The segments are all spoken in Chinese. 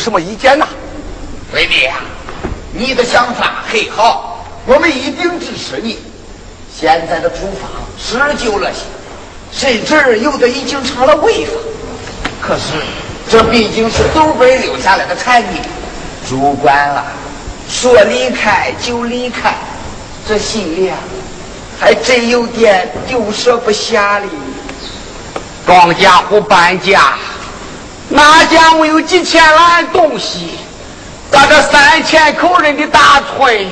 什么意见呐？弟弟呀，你的想法很好，我们一定支持你。现在的住房是旧了些，甚至有的已经成了违法。可是这毕竟是祖辈留下来的产业，主管啊，说离开就离开，这心里啊还真有点丢舍不下哩。庄稼户搬家，哪家没有几千篮东西？把这三千口人的大村，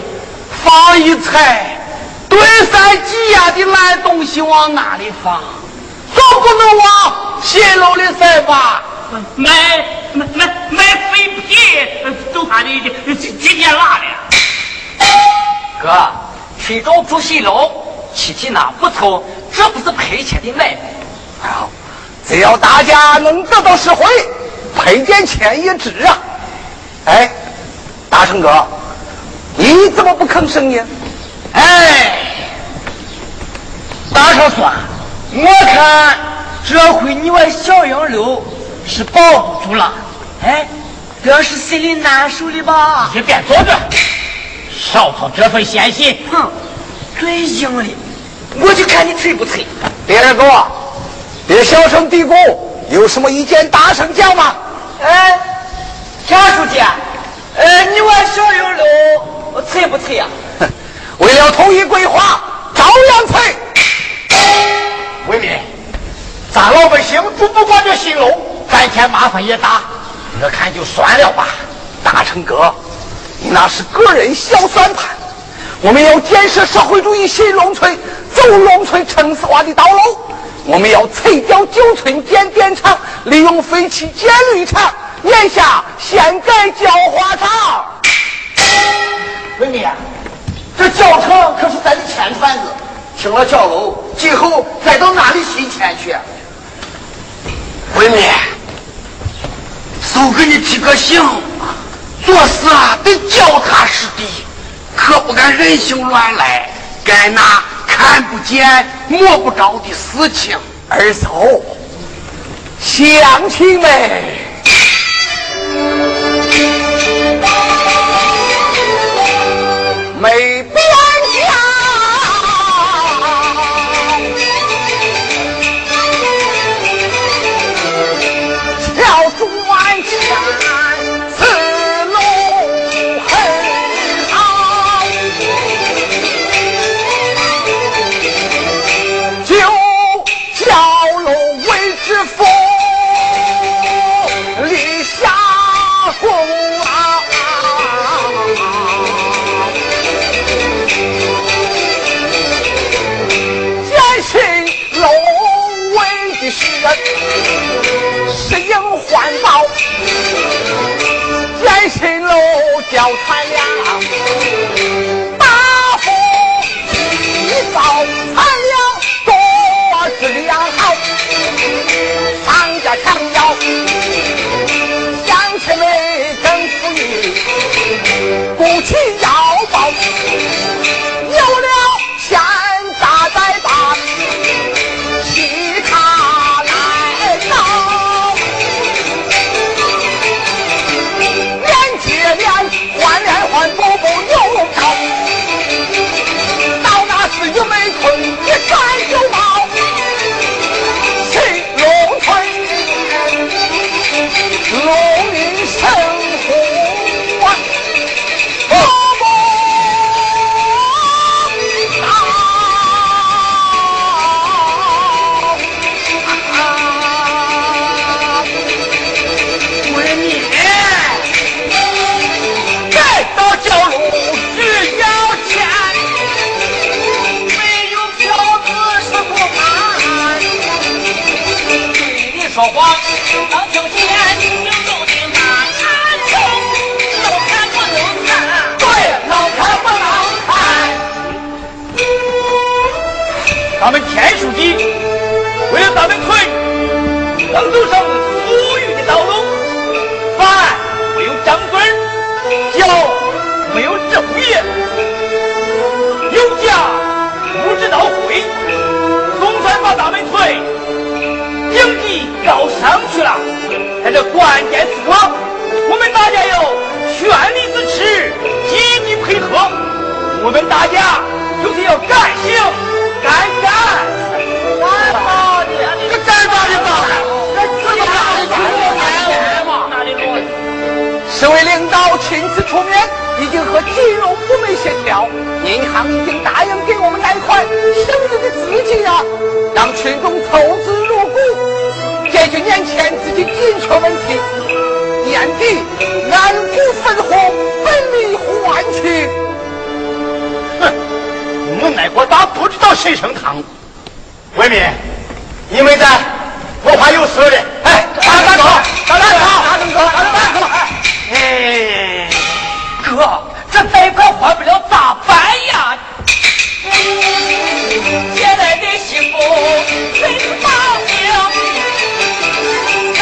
放一菜，堆三几呀的烂东西往哪里放？总不能往新楼里塞吧？买买买买废品都怕的几几天拉了。哥，去找住新楼，气体那不错，这不是赔钱的买卖。好，只要大家能得到实惠，赔点钱也值啊！哎，大成哥，你怎么不吭声呢？哎，大成说，我看这回你我小杨柳是保不住了。哎，这是心里难受的吧？你别坐着，少操这份闲心。哼，最硬的，我就看你脆不脆。别人哥，别小声嘀咕，有什么意见大声讲嘛！哎，田书记，呃，你玩小杨柳脆不脆呀？哼，为了统一规划，照样脆。为民，咱老百姓住不惯这新楼，赚钱麻烦也大，我看就算了吧。大成哥，你那是个人小算盘。我们要建设社会主义新农村，走农村城市化的道路。我们要拆掉旧村建电厂，利用废弃建绿厂，眼下先盖焦化厂。文明，这教场可是咱的钱串子，停了教楼，今后再到哪里寻钱去？文明，就给你提个醒，做事啊得脚踏实地，可不敢任性乱来，该拿看不见摸不着的事情。二嫂，乡亲们。没新楼叫太阳大幅提高，产量多，质量好，商家强调乡亲们更富裕，鼓起说话，能听见听都听他，俺穷，都看不能看。对，能看不能看？咱们田书记为了咱们村能走上在这关键时刻，我们大家要全力支持，积极配合。我们大家就是要干行干干。干嘛的？这干嘛的吧？这自己干的嘛？哪里？市委领导亲自出面，已经和金融部门协调，银行已经答应给我们贷款，剩余的资金啊，让群众投资入，钱自己紧缺问题，眼底按股分红，分明换取。哼，没挨过打不知道谁盛汤。为民，你们在，我怕有事的。哎，大哥，大哥，大哥，大哥，大哥，哎，哥，这贷款还不了咋办呀？接来的媳妇真是大娘。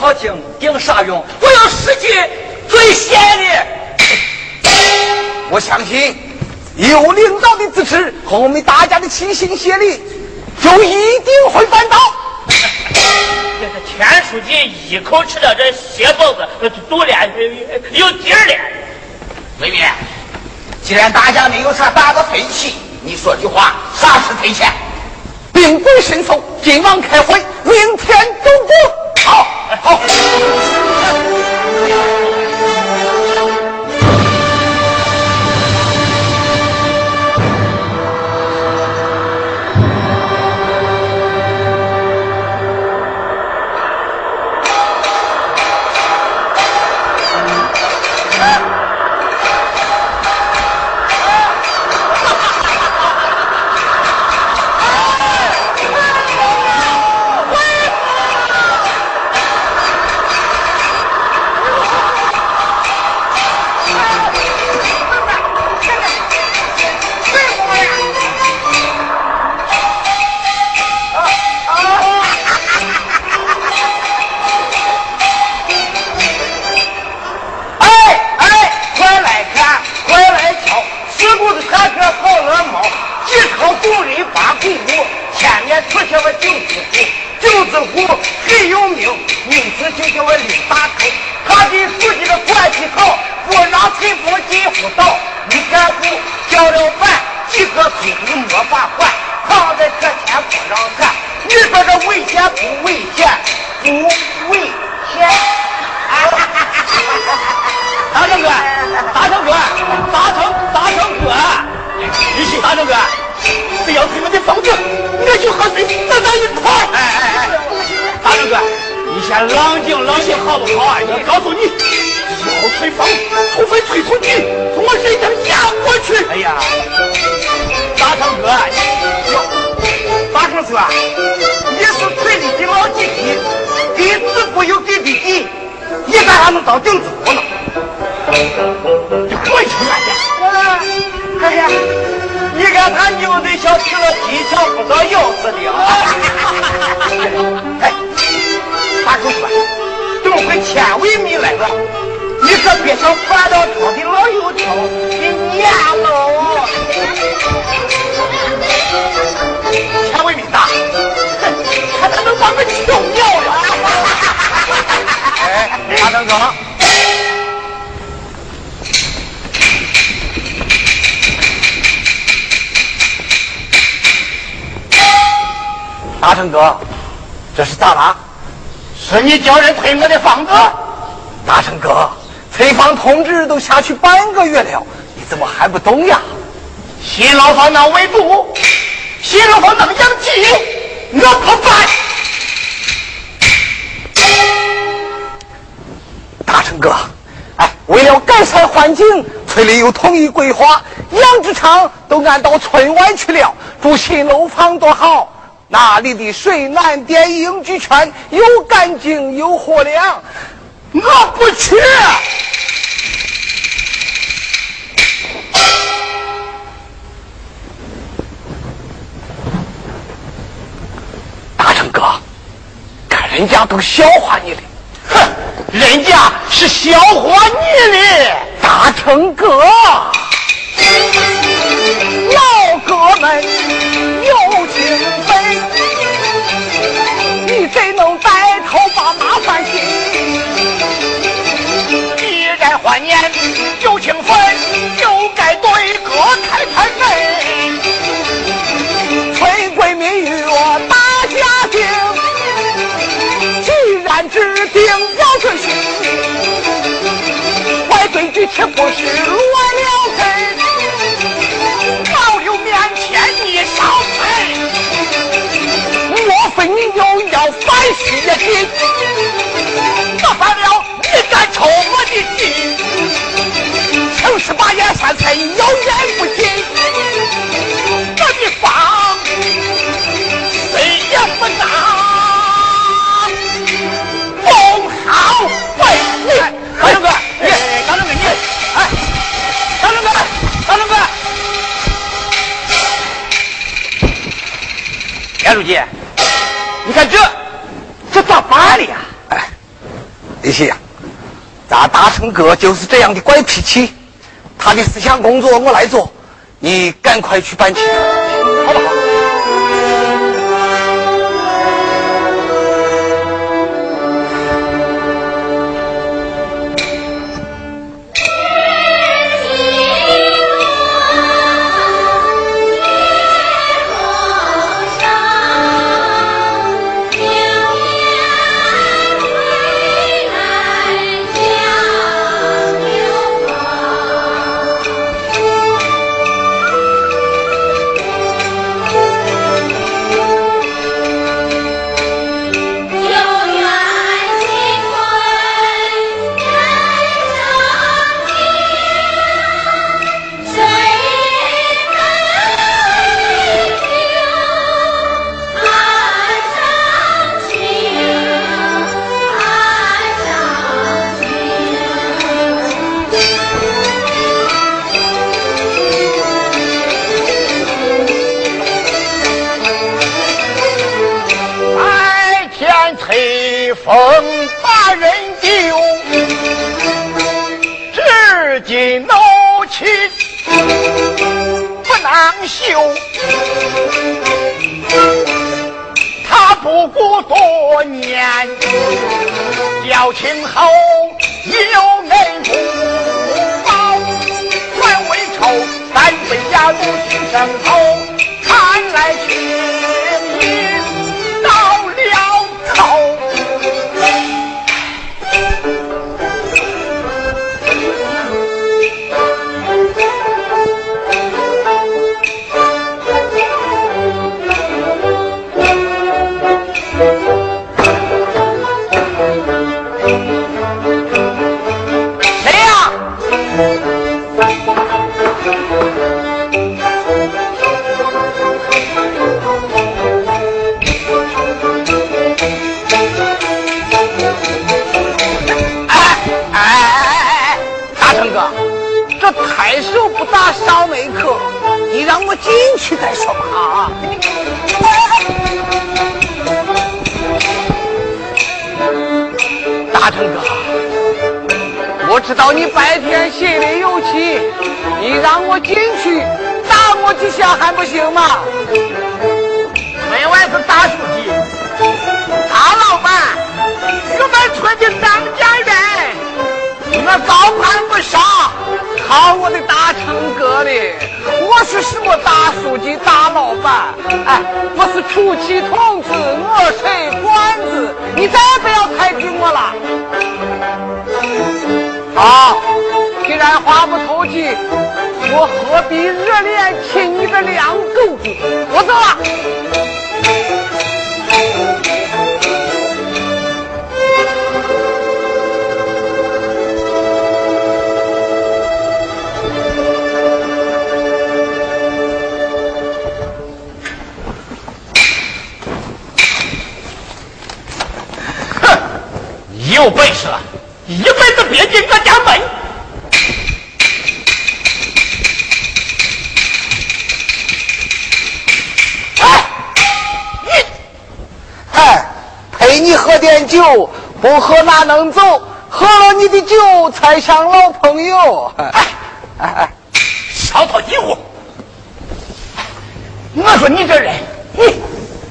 好听，顶啥用？我要实际最闲的。我相信有领导的支持和我们大家的齐心协力，就一定会办到。这是田书记一口吃了这血包子，肚脸有底儿了。妹妹，既然大家没有啥大的分歧，你说句话，啥时退钱？兵贵神速，今晚开会，明天走步。好，好。叫我九子虎，九子虎很有名，名字就叫我李大头。他跟父亲的关系好，不让陈锋进虎道。你干虎叫了饭，几个嘴里没法换，躺在这前不让看。你说这危险不危险？不危险。大成哥，大成哥，大成大成哥，一起大成哥。只要他我的房子，我就和谁打到一块哎哎哎，大堂哥，你先冷静冷静好不好啊？我告诉你，要吹房，除非退出去，从我身上压过去。哎呀，大成哥，大成哥，你是村里的老弟弟，给子不由给弟弟，你咋还能当顶户呢？你滚去吧！你。哎呀，你看他牛的小吃了几条不着腰似的！哎，大狗说，怎么会千为米来了？你可别想翻到桌的老油条，给念喽！千为米大，哼，他能把我气尿了！哎，大灯哥。大成哥这是咋啦？是你叫人退我的房子？大成哥，退房通知都下去半个月了，你怎么还不动呀？新楼房那围堵，新楼房那么养鸡，我不办。大成哥，哎，为了改善环境，村里又统一规划，养殖场都安到村外去了，住新楼房多好。那里的水暖电应俱全，又干净又火亮，我不去。大成哥，看人家都笑话你了，哼，人家是笑话你的，大成哥，老哥们有情分，就该对哥开开门。村闺蜜与我大家庭，既然指定要遵循，坏规矩岂不是乱了根？老刘面前你少嘴，莫非你又要？反虚也行，眼言三寸，有眼不见我的方，谁也不打。孟好贵，大成哥，你大成哥你，哎，大成哥，大龙哥，杨书记，你看这这咋办的呀？哎，李呀，咱大成哥就是这样的怪脾气。他的思想工作我来做，你赶快去办去，好不好？逢八人就至今闹气不能休他不顾多年交情厚有人不报官为仇三分家奴心上头看来这样还不行吗？门外是大书记大老板我们村的当家人我高攀不上靠我的大成哥的我是什么大书记大老板？哎我是出气筒子我水管子你再也不要抬举我了。好既然话不投机我何必热恋亲你的两狗子？我走了。哼你有本事了一辈子别进酒不喝哪能走？喝了你的酒才像老朋友。哎哎哎，少套近乎！我说你这人，你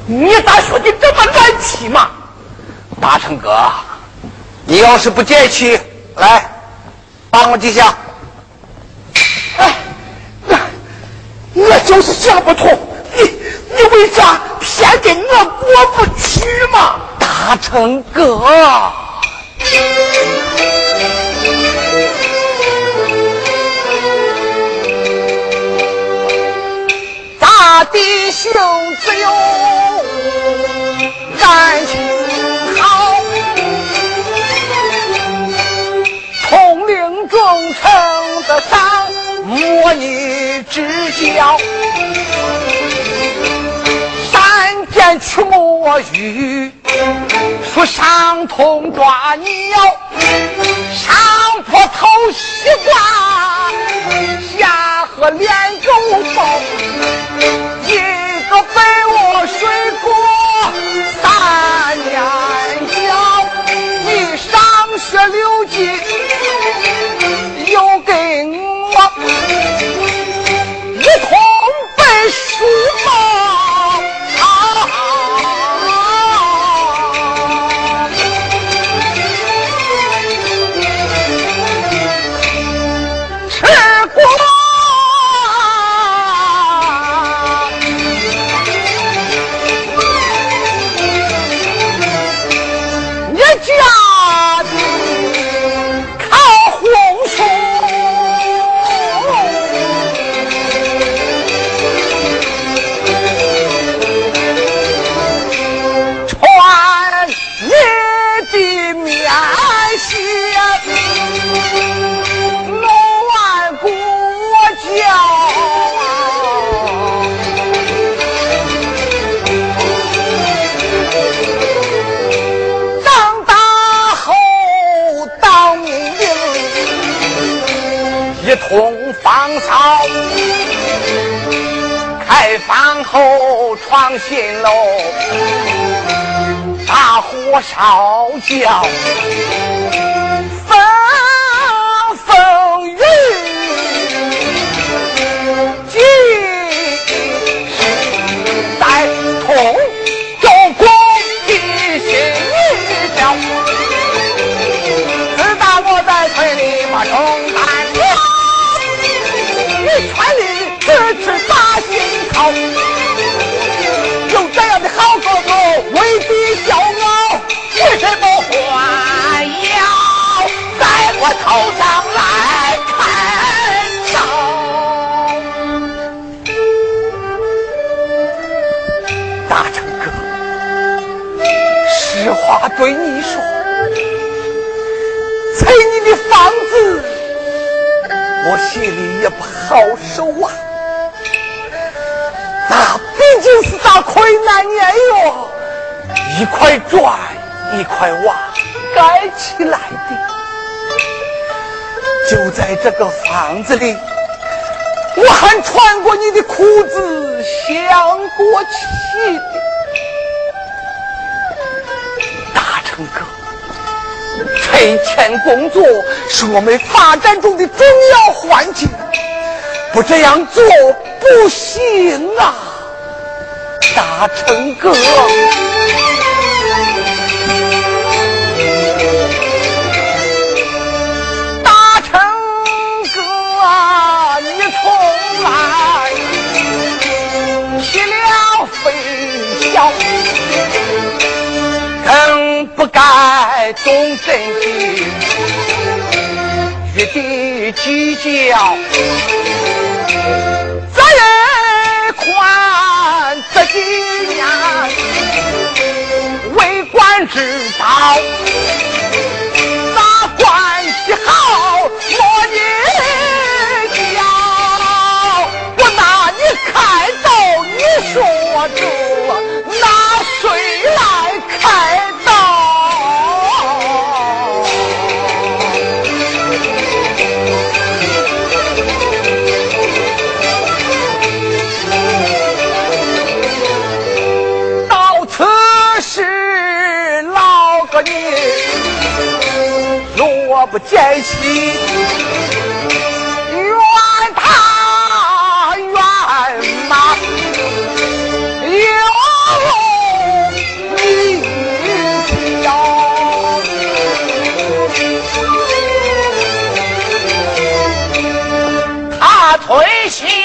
你咋说的这么难气嘛？大成哥，你要是不解气，来帮我几下。哎，我我就是想不通，你你为啥偏跟我过不去？大成哥，咱弟兄只有感情好，统领忠诚的上，莫逆之交。见曲墨玉，说上通抓鸟，上坡偷西瓜，下河连狗包，一个被窝睡过后床新喽大火烧焦风风雨雨几时再同舟共济新仪表自打我在村里把种担挑你全力支持把心操在我头上来看刀？大成哥，实话对你说，拆你的房子，我心里也不。好受啊！那毕竟是大困难年哟，一块砖一块瓦盖起来的。就在这个房子里，我还穿过你的裤子，想过气。大成哥，拆迁工作是我们发展中的重要环节。不这样做不行啊，大成哥！不该动真心，与地计较。责任宽，这几年为官之道，咋关系好莫你教？我拿你开刀，你说这不见兮，怨他怨马，有你笑，他推心。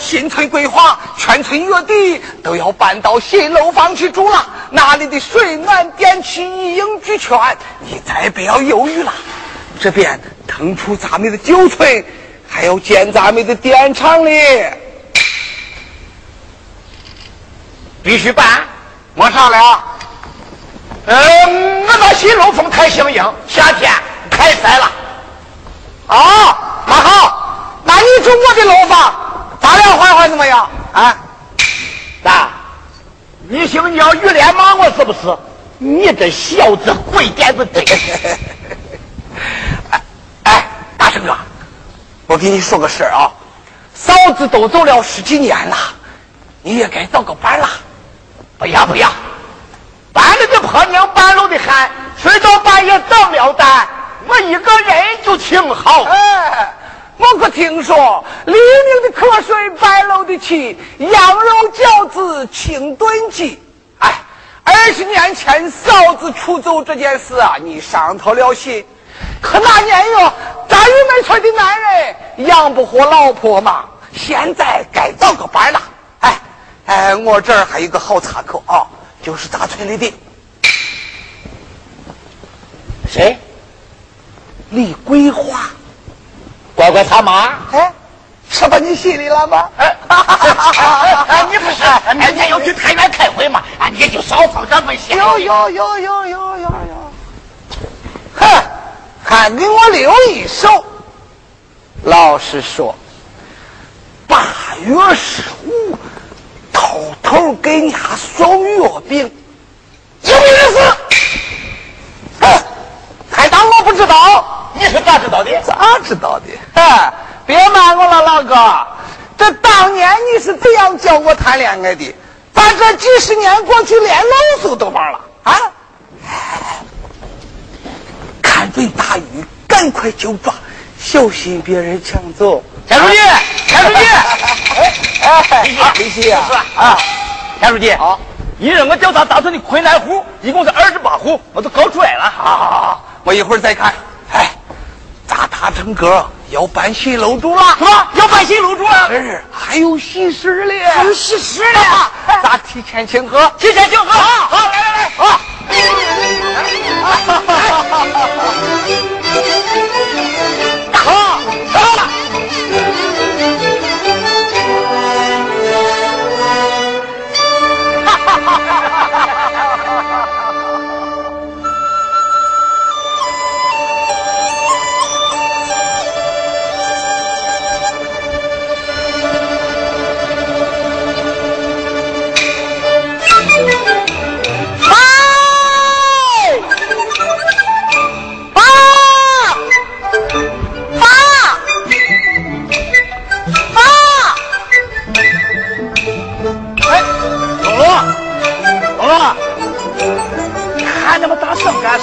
新村规划，全村月底都要搬到新楼房去住了。那里的水暖电气一应俱全，你再不要犹豫了。这边腾出咱们的旧村，还要建咱们的电厂哩。必须办。没啥了。嗯，我那新楼房太相应，夏天开塞了。啊，那好，那你住我的楼房，咱俩换换怎么样？啊，咋？你姓叫于连骂我是不是？你这小子鬼点子真。哎，大圣哥，我给你说个事儿啊，嫂子都走了十几年了，你也该找个伴了。不要不要，搬了的婆娘，半路的喊，睡到半夜等了单，我一个人就挺好。哎，我可听说黎明的瞌睡，白楼的起，羊肉饺子清炖鸡。哎，二十年前嫂子出走这件事啊，你伤透了心。可那年哟，咱玉梅村的男人养不活老婆嘛，现在该找个伴了。哎哎，我这儿还有个好插口啊，就是咱村里的谁？李桂花。乖乖他妈。哎，说到你心里了吗？哎，哎，你不是明，天要去太原开会吗？啊，你就少放这么些。有有有有有有有。哼，还给我留一手。老实说，八月十五偷偷给你家送月饼，有意思。哼，还当我不知道？你是咋知道的？咋知道的？哼，别瞒我了，老哥，这当年你是怎样教我谈恋爱的？咱这几十年过去，连老鼠都忘了啊！看准大鱼，赶快就抓，小心别人抢走。田书记，田书记，哎，李希啊，啊，田书记，好，你让我调查大村的困难户，一共是二十八户，我都搞出来了。好好好，我一会儿再看。哎，咱大成哥要搬新楼住了，什么？要搬新楼住了？是，还有喜事嘞，还有喜事嘞，咱提前请客，提前请客。好，好，来来来，啊！好，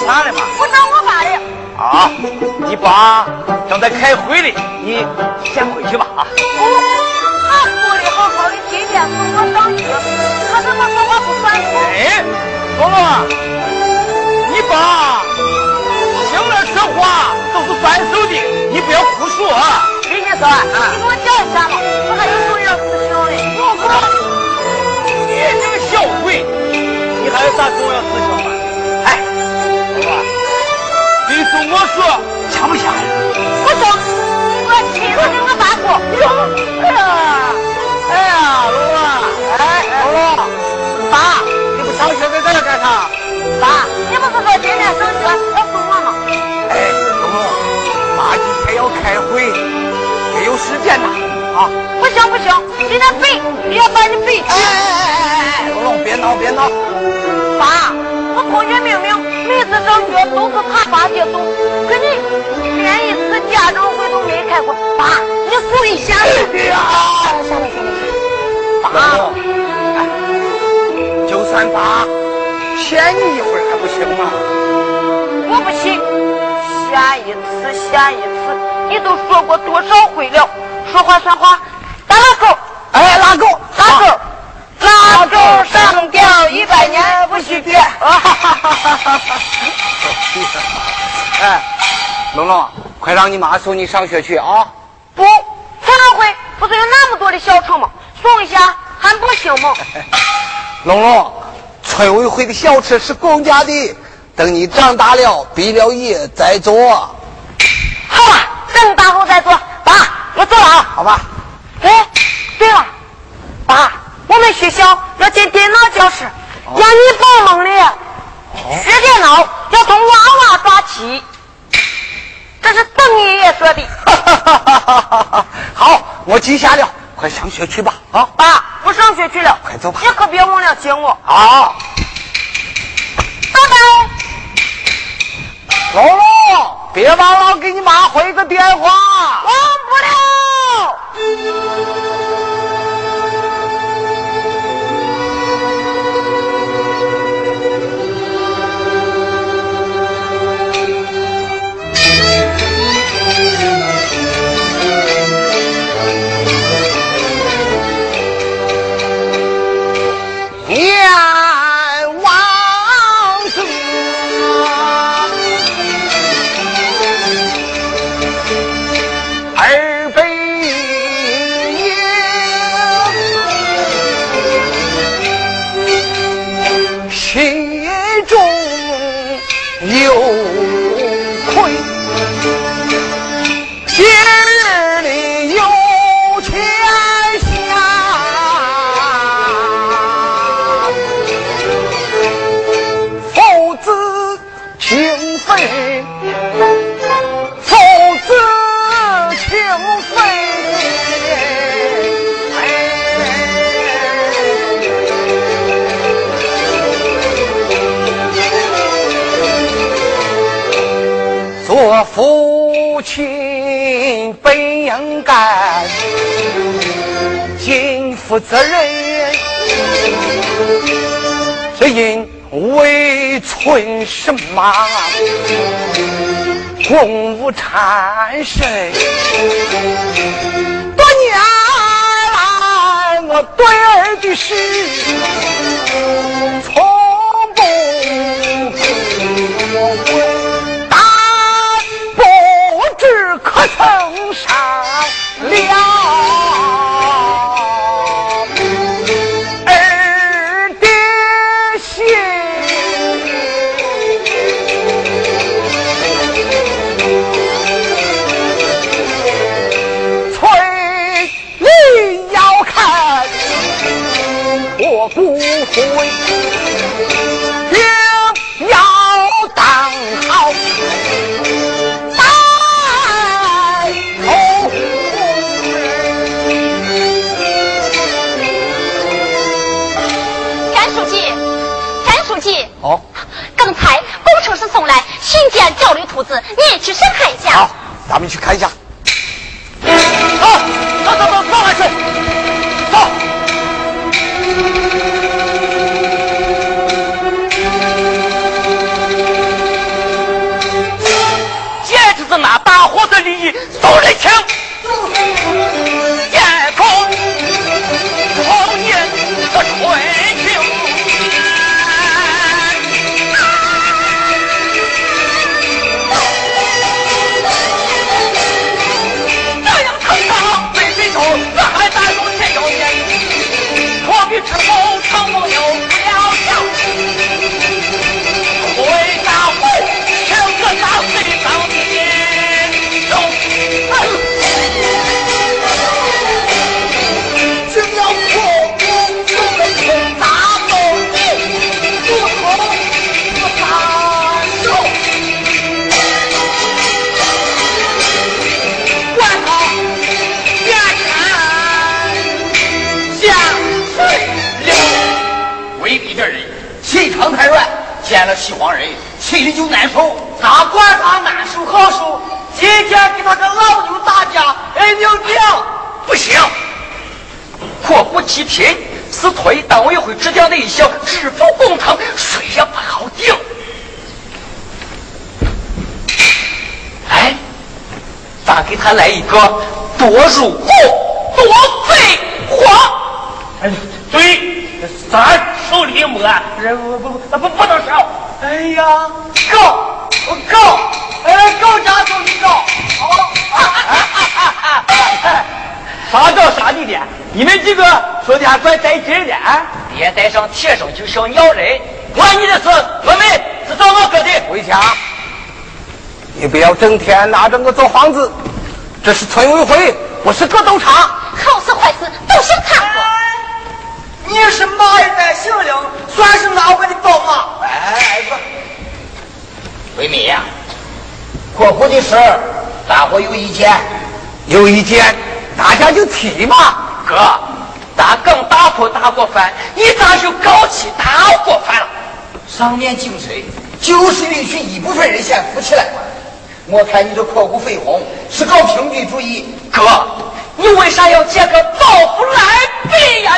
大声干啥呢嘛？我找我爸的。啊，你爸正在开会呢，你先回去吧啊。哦，他说的好好的，今天送我上学，他怎么说话不算数？哎，龙龙，你爸行了这话都是反手的，你不要胡说啊。跟你说，你给我叫一下嘛，我还有重要事情呢。我靠，你这个小鬼，你还有啥重要事我说像不像？不行，我亲自跟我爸说。哎呀，哎呀，龙龙，哎，龙龙，爸，你不上学在这儿干啥？爸，你不是说今天上学要送我吗？哎，龙龙，爸今天要开会，没有时间呐，啊！不行不行，今天背，你要把你背去。哎哎哎哎哎，龙龙，别闹别闹，爸，我同学明明每次上学都是他爸接送，可你连一次家长会都没开过。爸，你送一下。哎呀，下来下来。爸，哎，就算爸骗你一会儿还不行吗？我不信，下一次下一次，你都说过多少回了？说话算话，打拉钩，哎，拉钩，拉钩，拉钩上吊一百年不许变。哎，龙龙，快让你妈送你上学去啊！不，村委会不是有那么多的小城吗？送一下还不行吗？龙龙，村委会的小吃是公家的，等你长大了，毕了业再做，好吧，等大后再做。爸，我走了啊。好吧？哎，对了，爸，我们们学校要建电脑教室，让你帮忙的。学电脑要从娃娃抓起，这是邓爷爷说的。好，我记下了，快上学去吧。啊，爸，不上学去了，快走吧。你可别忘了接我。好，拜拜。露露，别忘了给你妈回个电话。忘不了。父亲本应该尽负责任，只因为存什么？公务缠身，多年来我对儿的事从可曾上了？兔子，你也去审看一下。好，咱们去看一下。走，走走走，走下去。走。简直是拿大伙的利益送人情。见了西黄人，心里就难受。哪管他难受好受，今天给他个老牛打架，哎，牛娘不行！国不齐贫，是退党委会指定的一项致富工程，谁也不好顶。哎，咱给他来一个多入户，多废话。哎，对。咱手里没，不不不不不能少。哎呀，告我告，哎，告家就你告。啥叫啥地点？你们几个说的还怪带劲的啊！别带上铁生就想咬人，管你的事，我们是找我哥的。回家，你不要整天拿着我做幌子。这是村委会，不是格斗场。好事坏事都想看过。你是马一代姓灵算是俺个的宝马哎儿子闺蜜呀。过户的事儿大伙有意见有意见大家就提嘛。哥咱刚打破大锅饭你咋就搞起大锅饭了？上面精神就是允许一部分人先富起来。我看你这扩骨粉红是搞平均主义哥你为啥要借个包袱来背呀？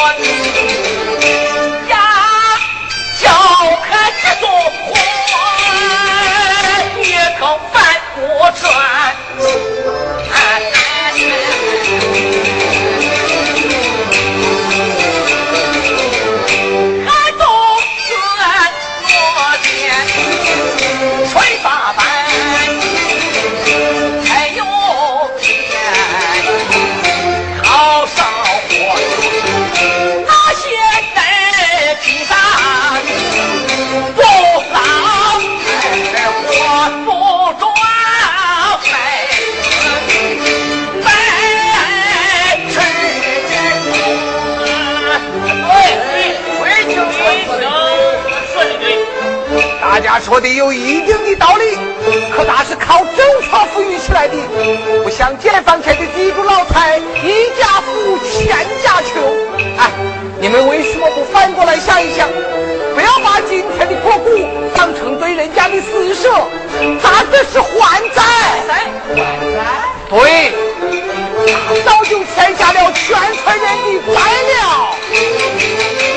我的家叫开一座你可翻不转说的有一定的道理，可那是靠周朝富裕起来的，不像解放前的地主老财，一家富千家穷。哎，你们为什么不反过来想一想？不要把今天的国股当成对人家的施舍，咱这是还债？还债？对，早就欠下了全村人的债了。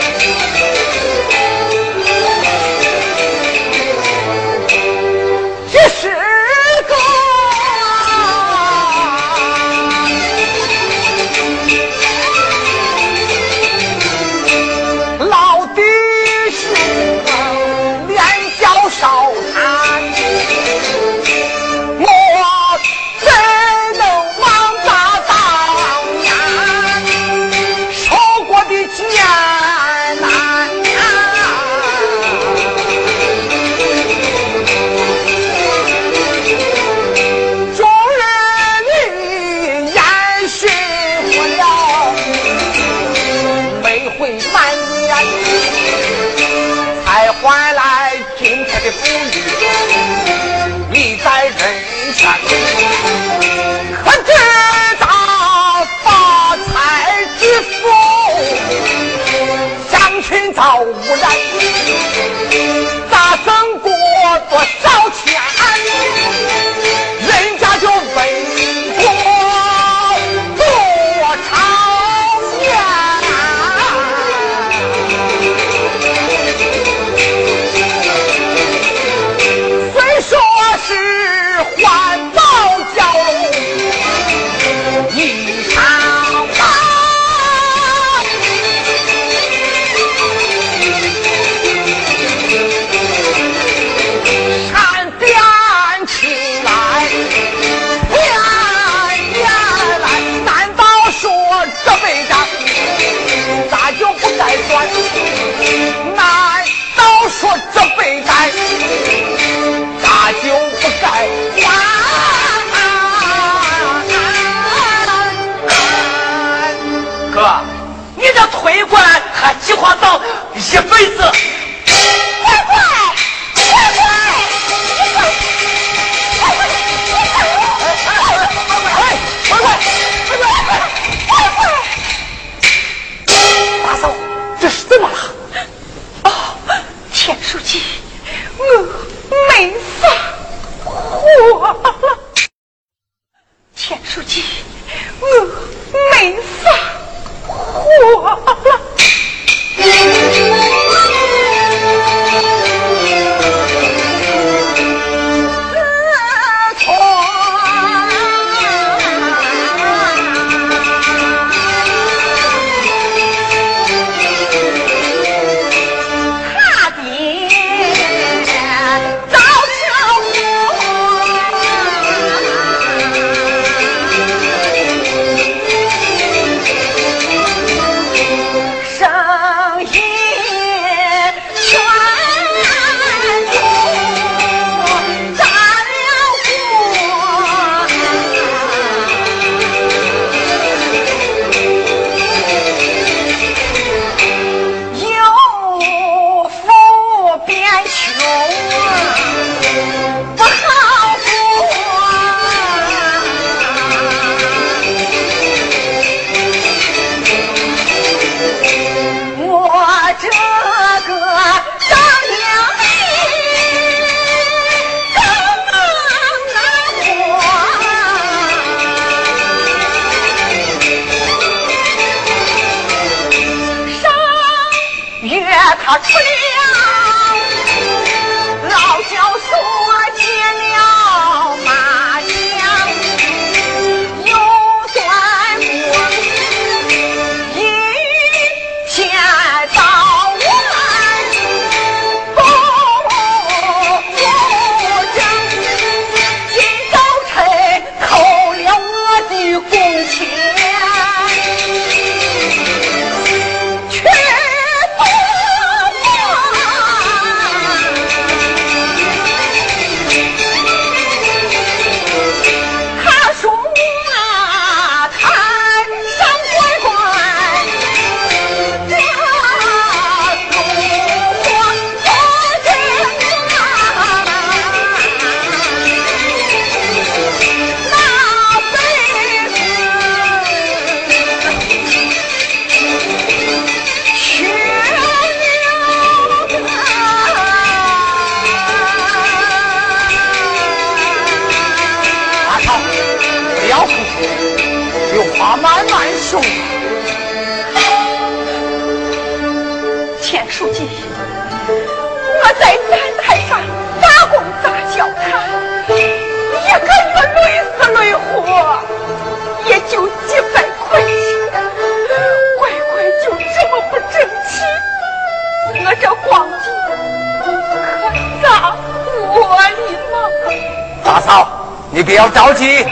不要着急，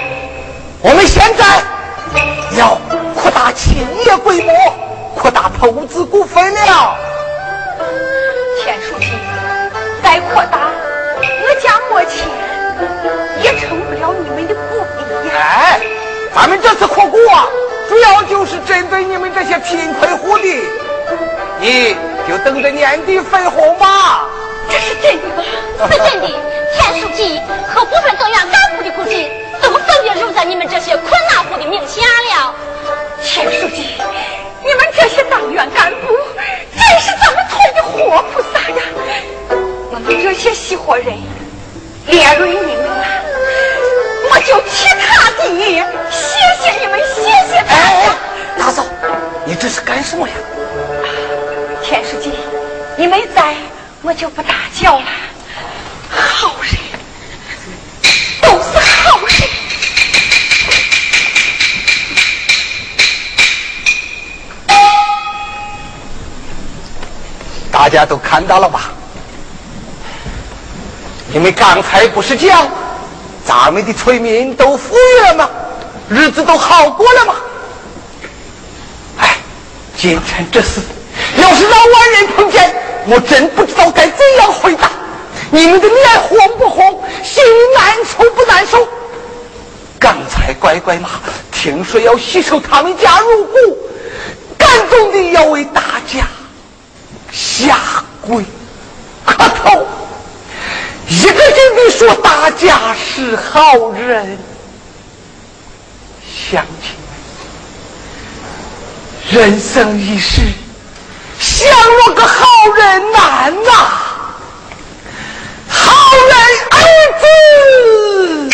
我们现在要扩大企业规模，扩大投资股份了。钱书记，再扩大，我家没钱，也成不了你们的股呀。哎，咱们这次扩股啊，主要就是针对你们这些贫困户的，你就等着年底分红吧。这是真的吗？是真的。田书记和部分党员干部的股份都分别留在你们这些困难户的名下了。田书记，你们这些党员干部真是咱们村的活菩萨呀！我们这些西活人连累你们了，我就其他的谢谢你们，谢谢。大嫂，你这是干什么呀？田书记，你没在，我就不打搅了。好人都是好人。大家都看到了吧？你们刚才不是讲咱们的村民都富裕了吗？日子都好过了吗？哎，今天这事，要是让外人碰见，我真不知道该怎样回答。你们的脸红不红？心里难受不难受？刚才乖乖妈听说要吸收他们家入股，感动的要为大家下跪磕头，一个劲的说大家是好人。乡亲们，人生一世，想落个好人难呐！儿子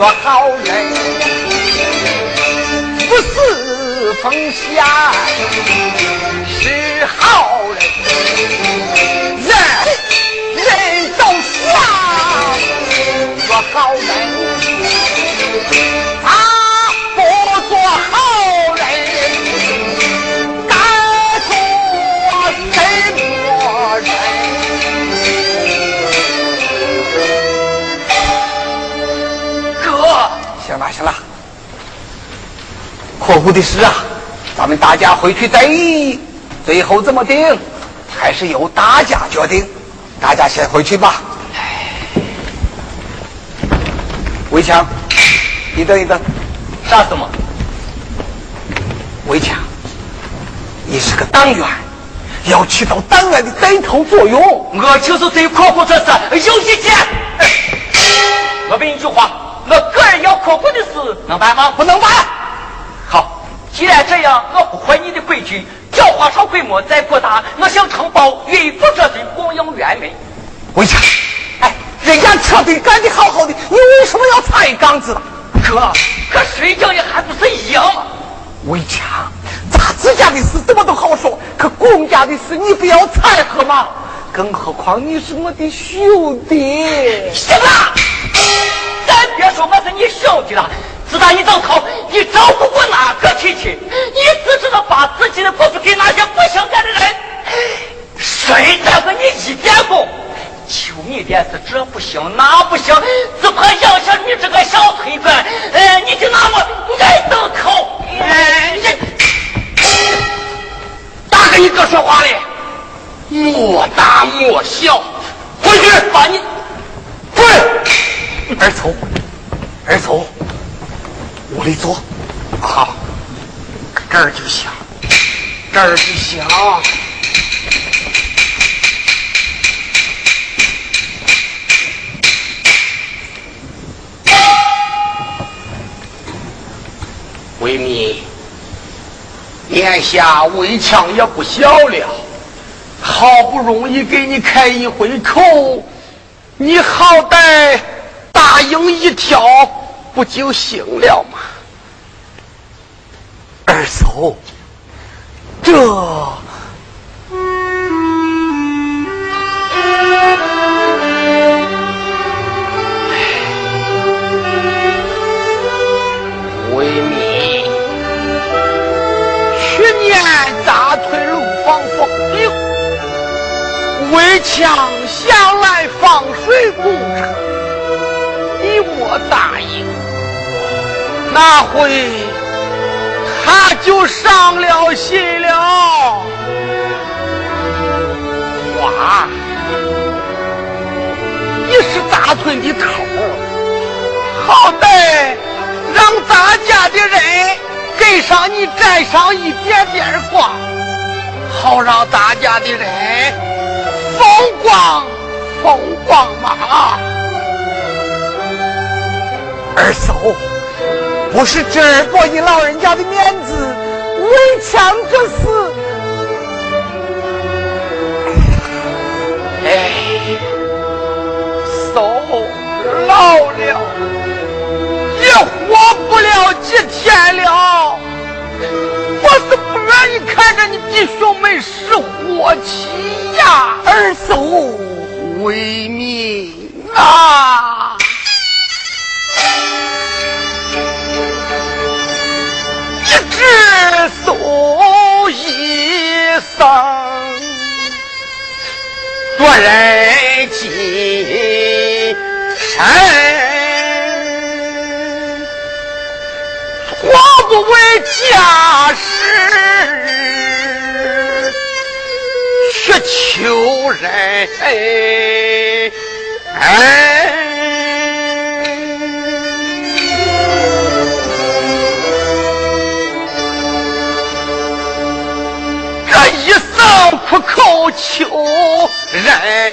做好人，不是奉献是好人，人人都想做好人。客户的事啊，咱们大家回去再议。最后怎么定，还是由大家决定。大家先回去吧。围墙，你等一等。啥什么？围墙，你是个党员，要起到党员的带头作用。我就是对客户这事有意见。我问一句话。我个人要客户的事能办吗？不能办。好，既然这样，我不坏你的规矩，叫花少规模再扩大，我想承包岳父这队供应原煤。魏强，哎，人家车队干的好好的，你为什么要踩杠子？哥，可谁叫你还不是一样吗？魏强，咱自家的事怎么都好说，可公家的事你不要掺和嘛。更何况你是我的兄弟。行了。咱别说我是你兄弟了，自打你到头，你照顾过哪个亲戚？你只知道把自己的工资给那些不相干的人，谁带过你一点工？求你点事，这不行那不行，只怕养下你这个小腿子，哎，你就拿我挨刀口。大哥，你哥说话嘞，莫大莫小，回去把你滚。二聪，二聪，屋里坐，好，这儿就行，这儿就行。为民，眼下围墙也不小了，好不容易给你开一回口，你好歹。答应一条不就行了吗？二嫂，这为民，去年砸退楼房封顶，围墙向来放水工程。你莫答应，那回他就伤了心了。哇，你是咱村的头，好歹让咱家的人给上你沾上一点点光，好让大家的人风光风光嘛。二嫂，不是这儿驳你老人家的面子，为强这事。哎，嫂老了，也活不了几天了。我是不愿意看着你弟兄们失火气呀，二嫂为民啊！诉一声，夺人精神，活不为家事，却求人恩。苦口求人。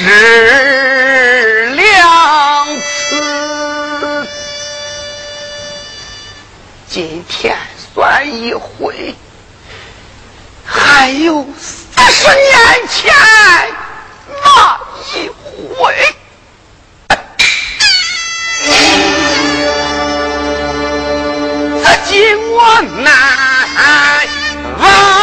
只两次，今天算一回，还有四十年前那一回。天万呐啊啊啊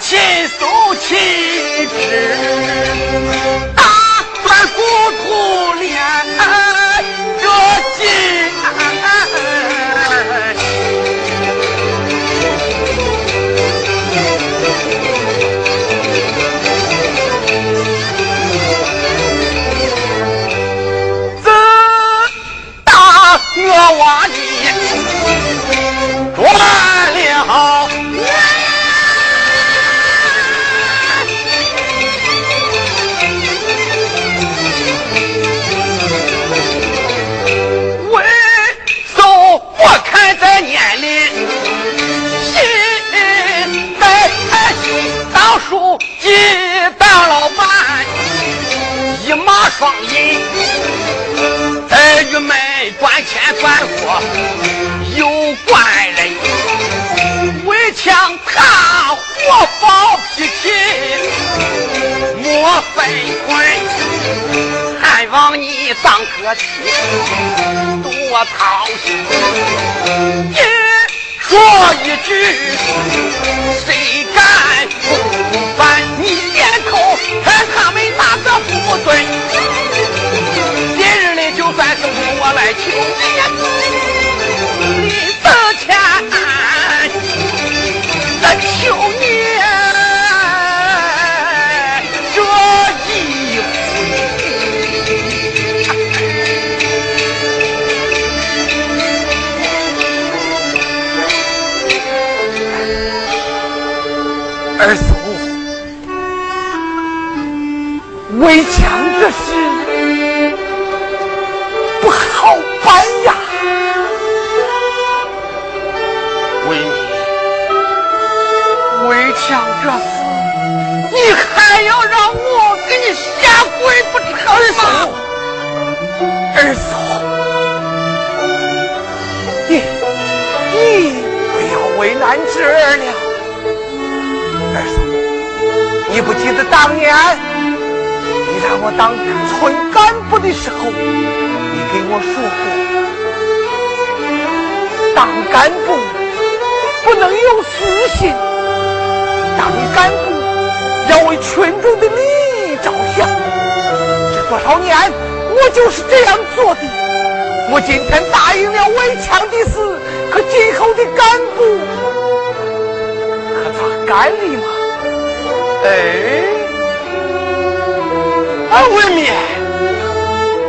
亲，苏妻之。逢迎儿女们赚钱管货有官人。为抢他火爆脾气莫犯困盼望你当哥妻多操心。你说一句谁敢不烦你先扣他们哪个不队求你，求你这一回，二叔，为强。这次你还要让我给你下跪不成吗二嫂你你不要为难侄儿了。二嫂你不记得当年你让我当村干部的时候你给我说过当干部不能有私心。当干部，要为群众的利益着想。这多少年，我就是这样做的。我今天答应了围墙的事，可今后的干部，可咋干的嘛？哎，啊，未免，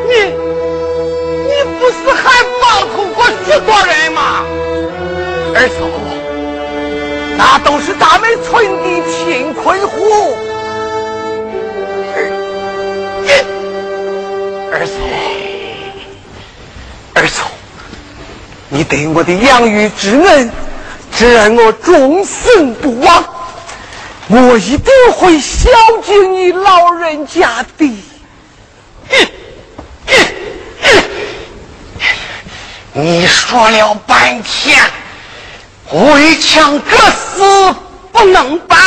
你，你不是还暴徒过许多人吗？二嫂。那都是咱们村的贫困户。二，二嫂，二嫂，你对我的养育之恩，只让我终生不忘。我一定会孝敬你老人家的。你说了半天。围墙这死不能搬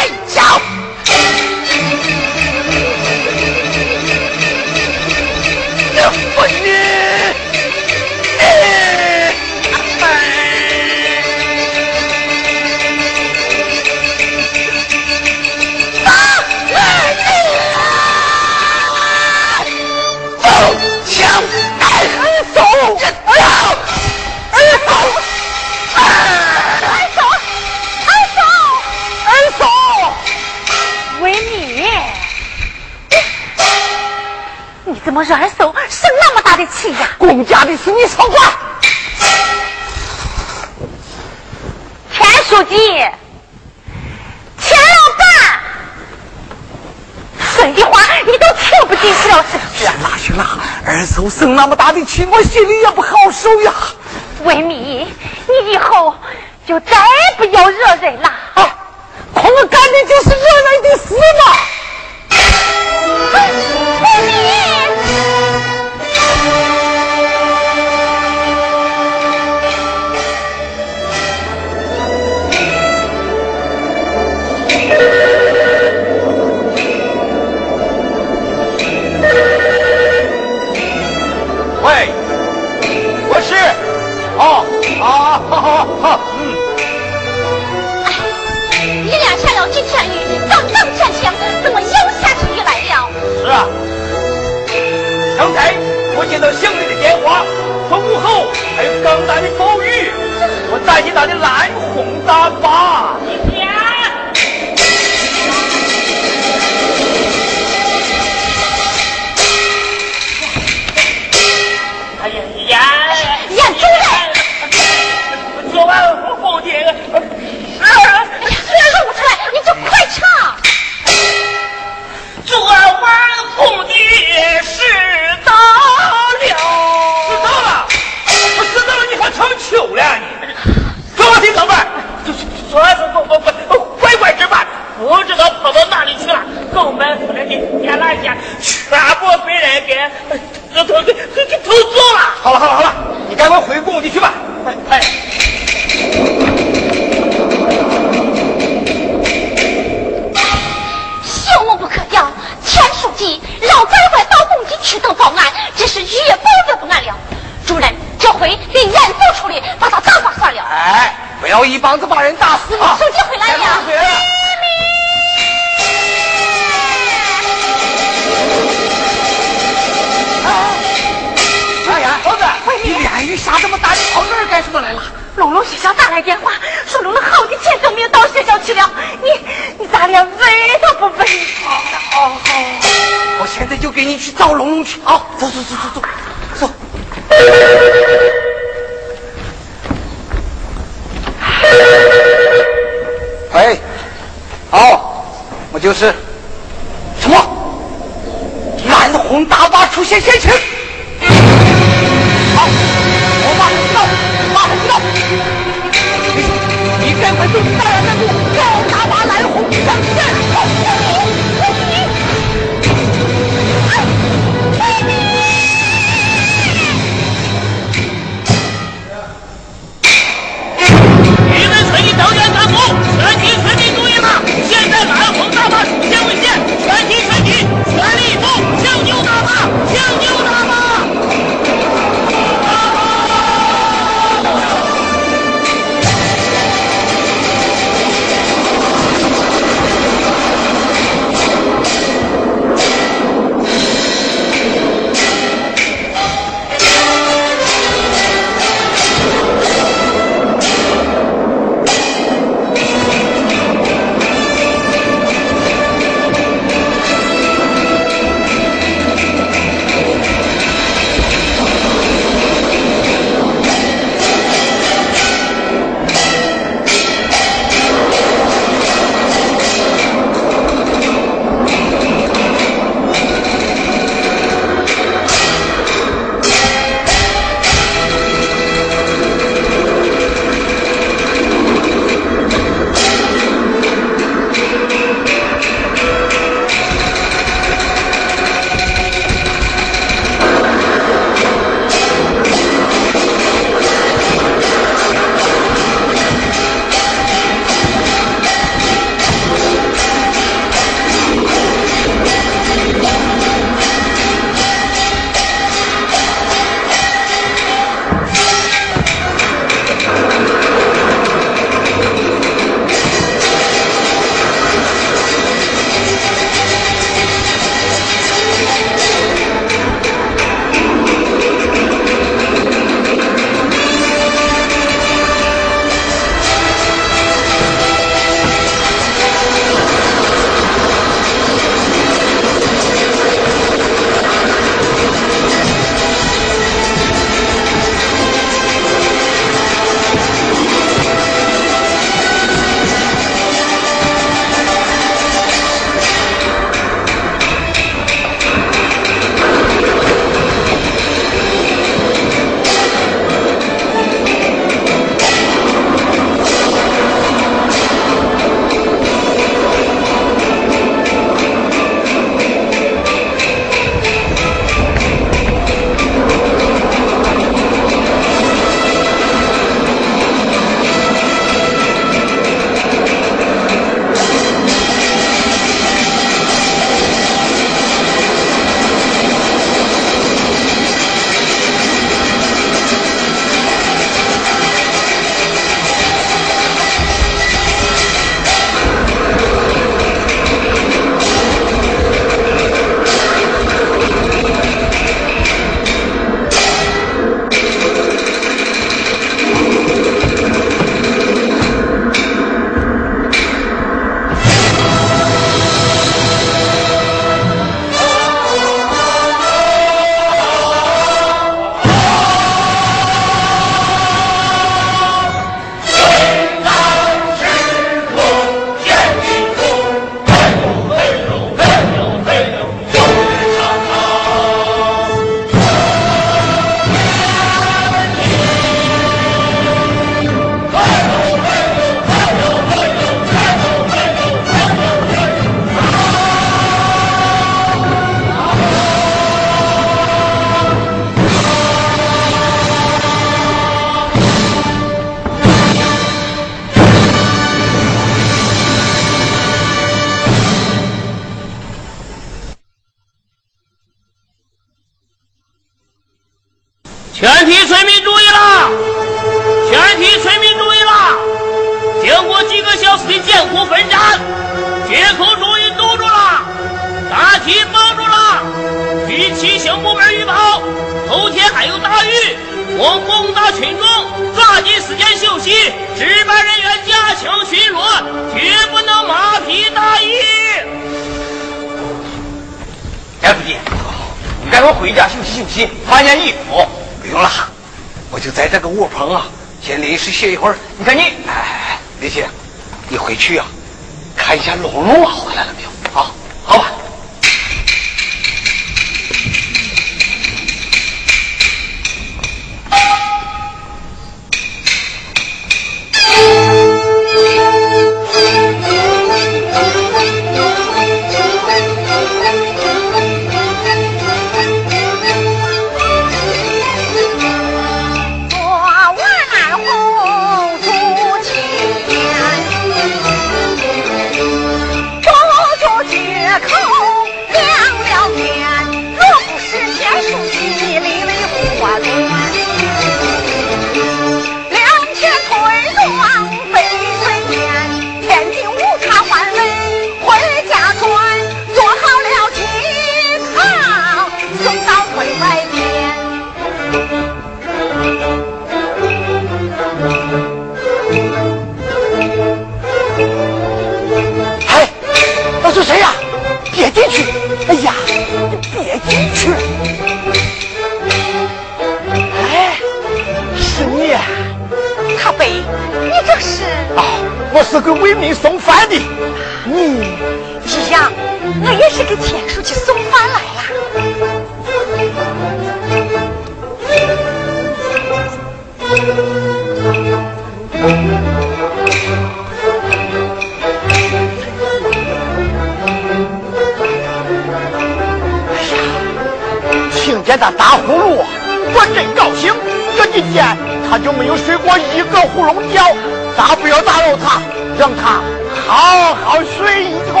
不要打扰他，让他好好睡一会。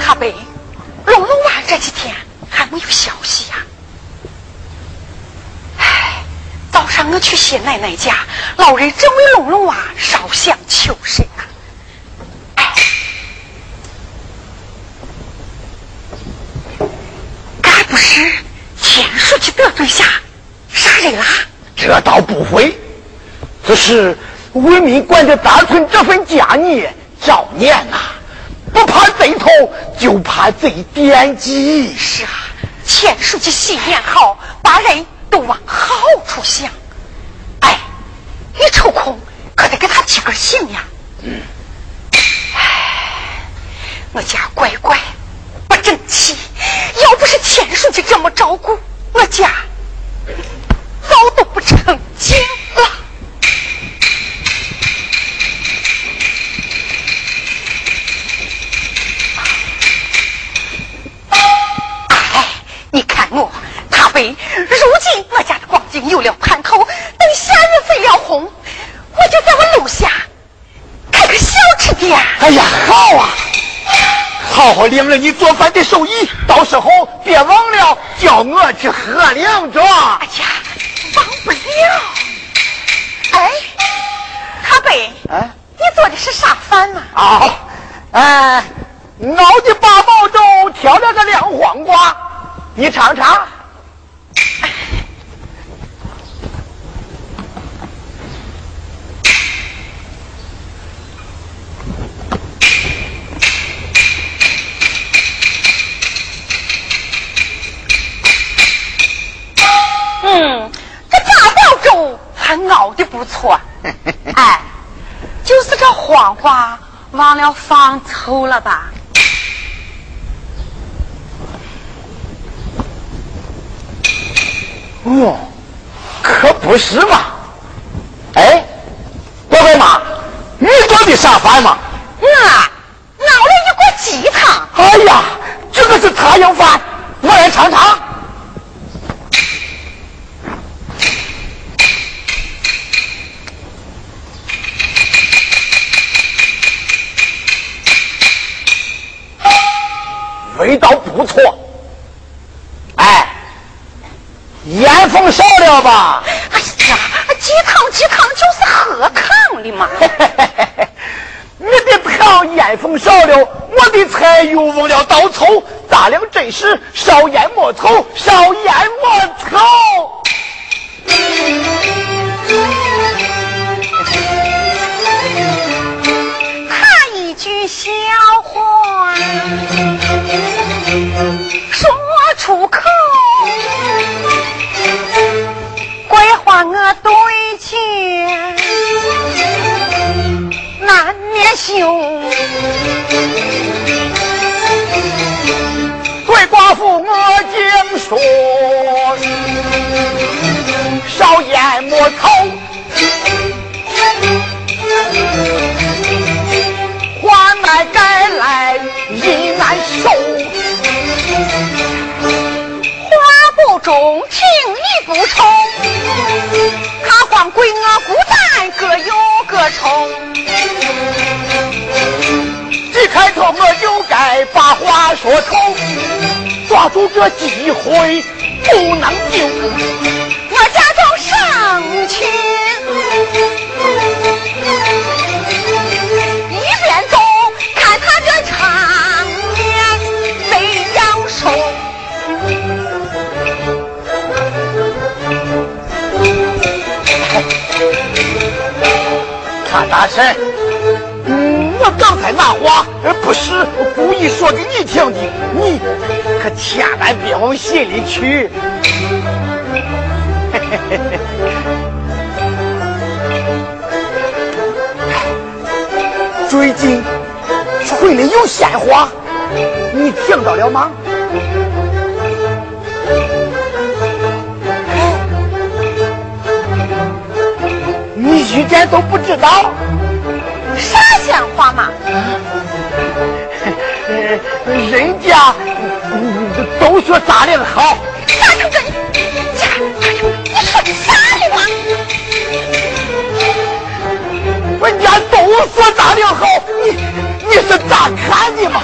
他被，龙龙娃这几天还没有消息呀、唉，早上我去谢奶奶家，老人正为龙龙娃烧香求神呢。唉，该不是田书记得罪下杀人啦？这倒不会，只是为民管着大村这份家业照念呐、不怕贼偷，就怕贼惦记。是啊，钱书记心眼好，把人都往好处想。哎，你抽空可得给他提个醒呀。嗯。哎，我家乖乖不争气，要不是钱书记这么照顾，我家早都不成精了。哎，你看我，他被如今我家的光景有了盼头，等下月份了红，我就在我楼下开个小吃店。哎呀，好啊！好好领了你做饭的手艺，到时候别忘了叫我去喝两盅。哎呀，忘不要。哎，阿贝，哎你做的是啥饭呢？啊，哎，熬的八宝粥，调了个凉黄瓜，你尝尝。嗯，粥还熬的不错。哎，就是这黄瓜忘了放臭了吧？哦，可不是嘛！哎，乖乖妈，你做的啥饭嘛？我熬了一锅鸡汤。哎呀，这个是太阳饭，我来尝尝。味道不错。哎，烟风少了吧？哎呀，鸡汤鸡汤就是喝汤的嘛。你的汤烟风少了，我的菜又忘了倒醋。大量真是，少盐莫醋，少盐莫稠。一句笑话说出口，鬼话我对前难免羞。对寡妇我竟说，少言莫稠。话来改来亦难受，话不中听你不从，他光归我孤单各有各愁。一开头我就该把话说透，抓住这机会不能丢。我假装生气，他大神，嗯，我刚才那话不是故意说给你听的，你可千万别往心里去。最近村里有鲜花，你听到了吗？你一点都不知道。啥闲话嘛？呃人家嗯都说咱俩好，咋成这？呀，你说的啥的嘛？人家都说咱俩好，你你是咋看的嘛？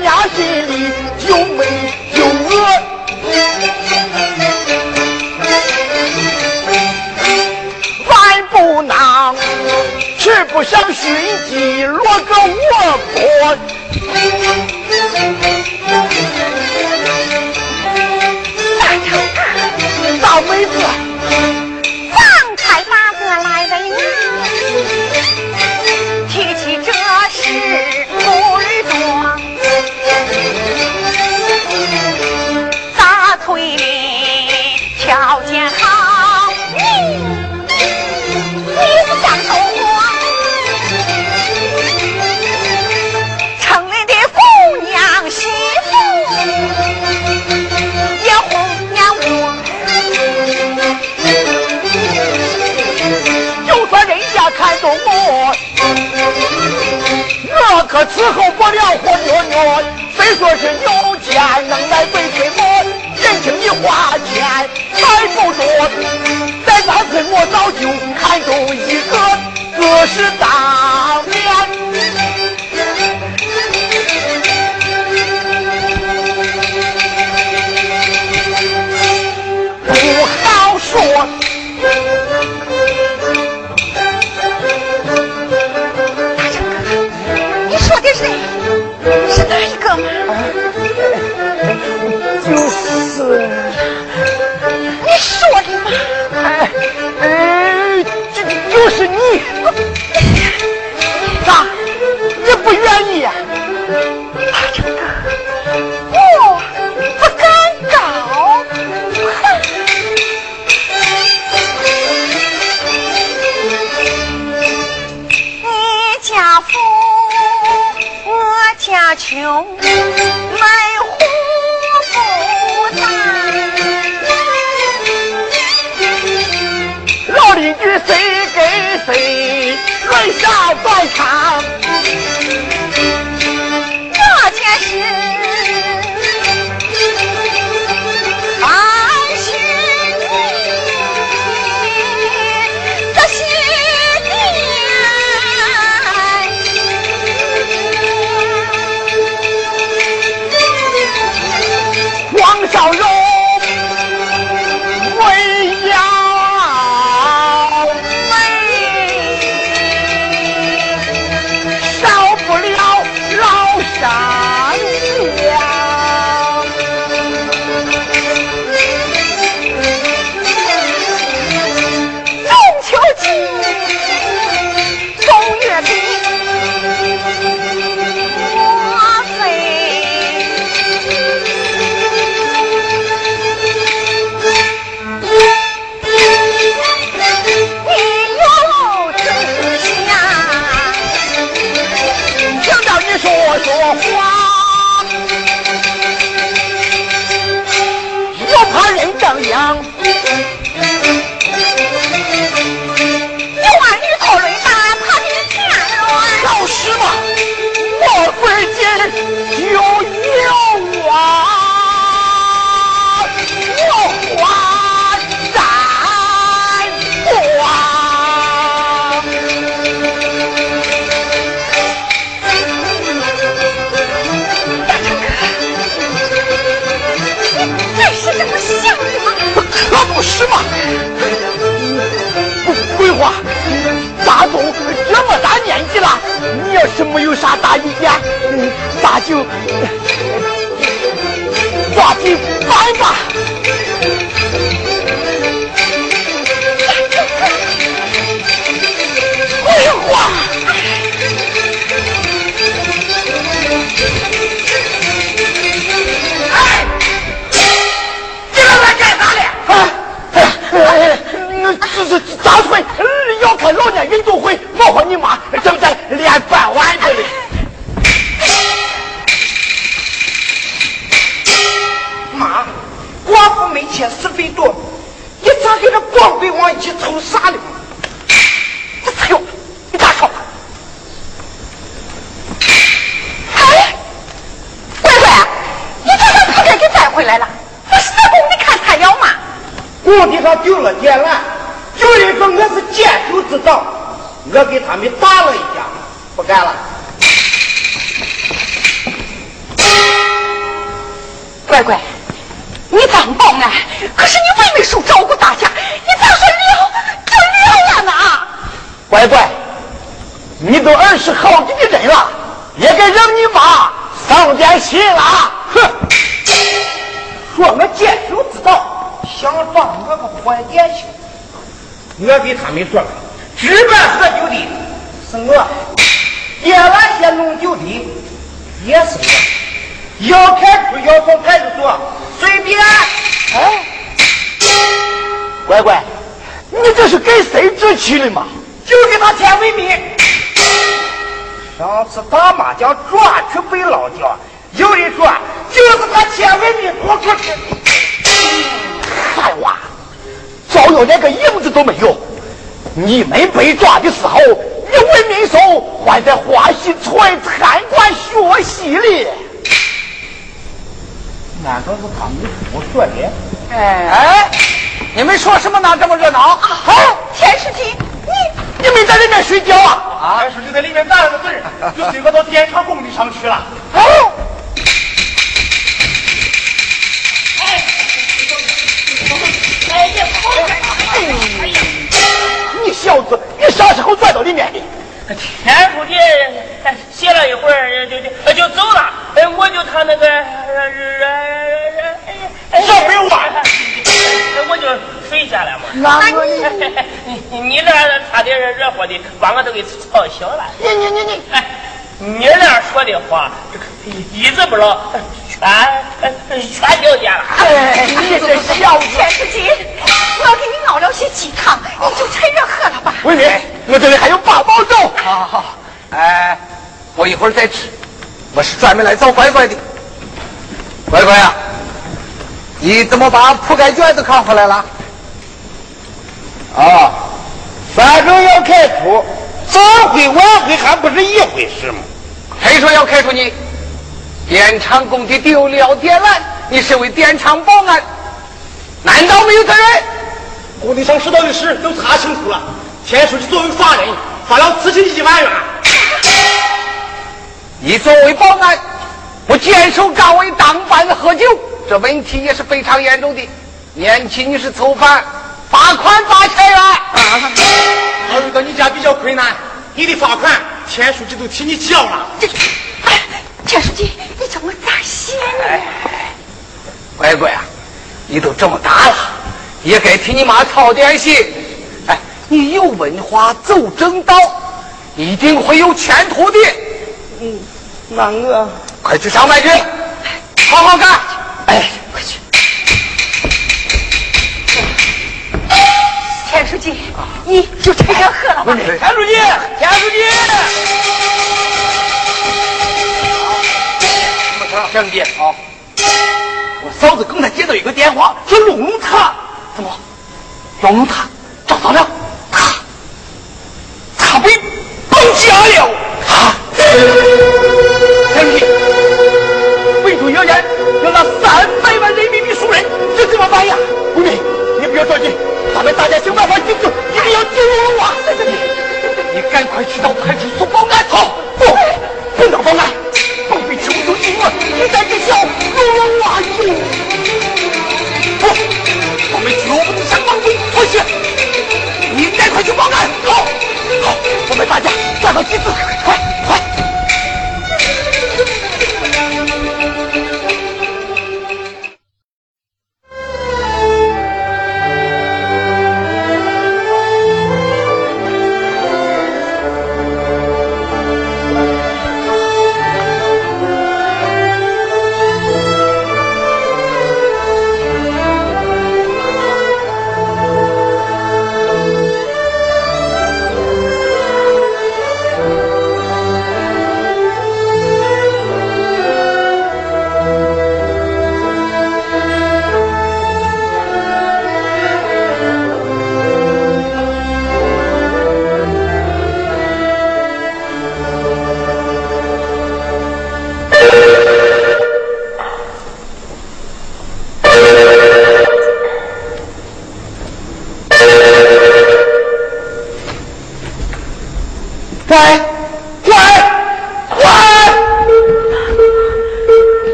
娘心里就没有我。万不能，吃不上熏鸡，落个窝锅。大成啊，大妹子。可伺候不了活妞妞，虽说是有钱，能买被吹我人情一花钱才不多。在那村我早就看中一个，哥是大。没做。值班喝酒的是我，夜晚先弄酒的也是我。要开除要从派出所，随便。哎，乖乖，你这是给谁置气的嘛？就给他钱文明。上次打麻将抓去被老家，有人说就是他钱文明不出去。废话，早有那个影子都没有。你们被抓的时候，一位民手还在华西村参观学习哩。难道是他们不说的？哎哎，你们说什么呢？这么热闹？啊，田世平，你你们在里面睡觉啊？啊，田书记在里面打了 个字，就随到电厂工地上去了。哦。哎，哎，哎，哎呀。小子，你啥时候钻到里面的？田书记歇了一会儿就就就走了，哎我就他那个小废话，我就睡下了嘛。那我你你那差点惹祸的，把我都给吵醒了。你你你你，哎，你那说的话，一字不落，全全听见了。哎，你这小子！田书记，我给你熬了些鸡汤，你就趁热喝了吧。文明，我这里还有八宝粥。好好好，哎，我一会儿再吃。我是专门来找乖乖的。乖乖呀，你怎么把铺盖卷子扛回来了？啊，反正要开除，早会晚会还不是一回事吗？谁说要开除你？电厂工地丢了电缆，你身为电厂保安，难道没有责任？工地上拾到的事都查清楚了。田书记作为法人，罚了资金一万元。你作为保安，不坚守岗位，当班喝酒，这问题也是非常严重的。年轻你是囚犯，罚款八千元。考虑到你家比较困难，你的罚款田书记都替你交了。田书记，你叫我咋写呢？乖乖啊，你都这么大了，也该替你妈操点心。哎，你有文化，走正道，一定会有前途的。嗯，那我快去上班去，好好干。哎，快去。田书记，你就趁热喝了吧。田书记，田书记。兄弟，好，我嫂子刚才接到一个电话，说龙龙塔，怎么？龙龙塔找到了，他他被绑架了啊！兄弟，匪徒谣言要拿三百万人民币赎人，这怎么办呀？吴明，你不要着急，咱们大家想办法救救，一定要救龙龙啊！你赶快去到派出所报案。好，不，不能报案。宝贝你，在这小龙龙啊！哟，不，我们绝不能向王军妥协。你赶快去报案。好，好，我们大家抓到机子，快快！快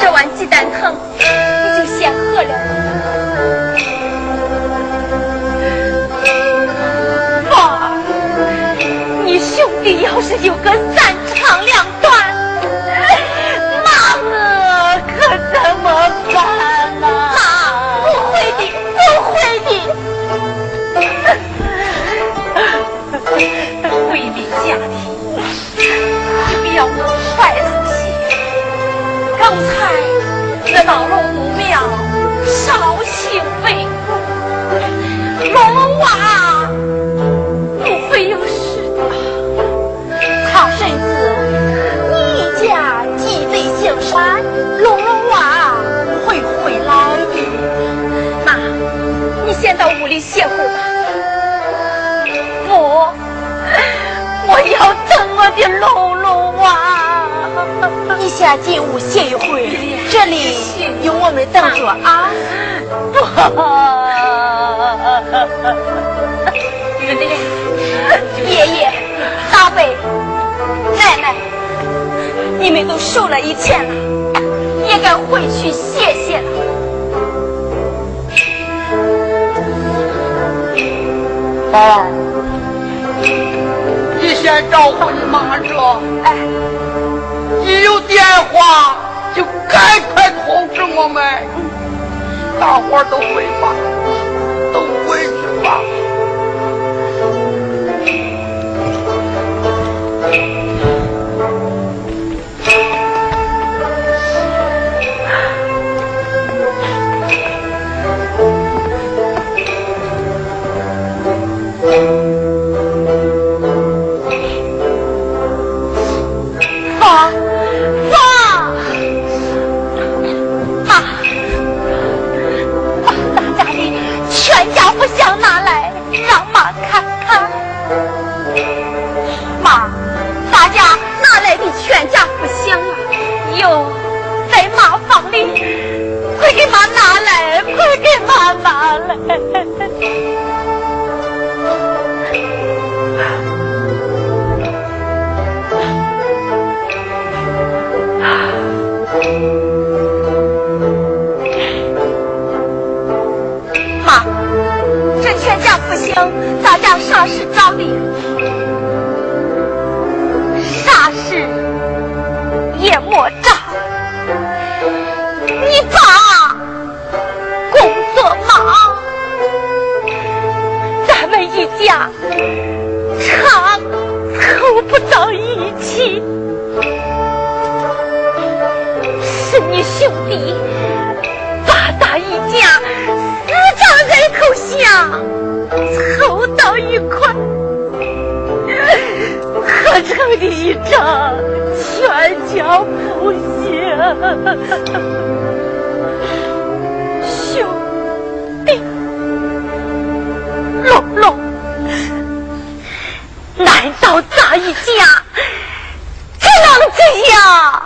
这碗鸡蛋汤你就先喝了。爸，你兄弟要是有个这道龙母庙绍兴为公，龙龙娃不会有事的。他婶子，你家鸡飞象山，龙龙娃会回来的。妈，你先到屋里歇会吧。不，我要等我的龙。你先进屋歇一会儿，这里有我们等着啊。爷爷、大伯、奶奶，你们都受了一天了，也该回去歇歇了。宝儿，你先照顾你妈着，哎，一有电话就赶快通知我们。大伙儿都回吧，全家福相，大家啥时招礼？的一仗全家不幸。兄弟，龙龙，难道咱一家只能这样？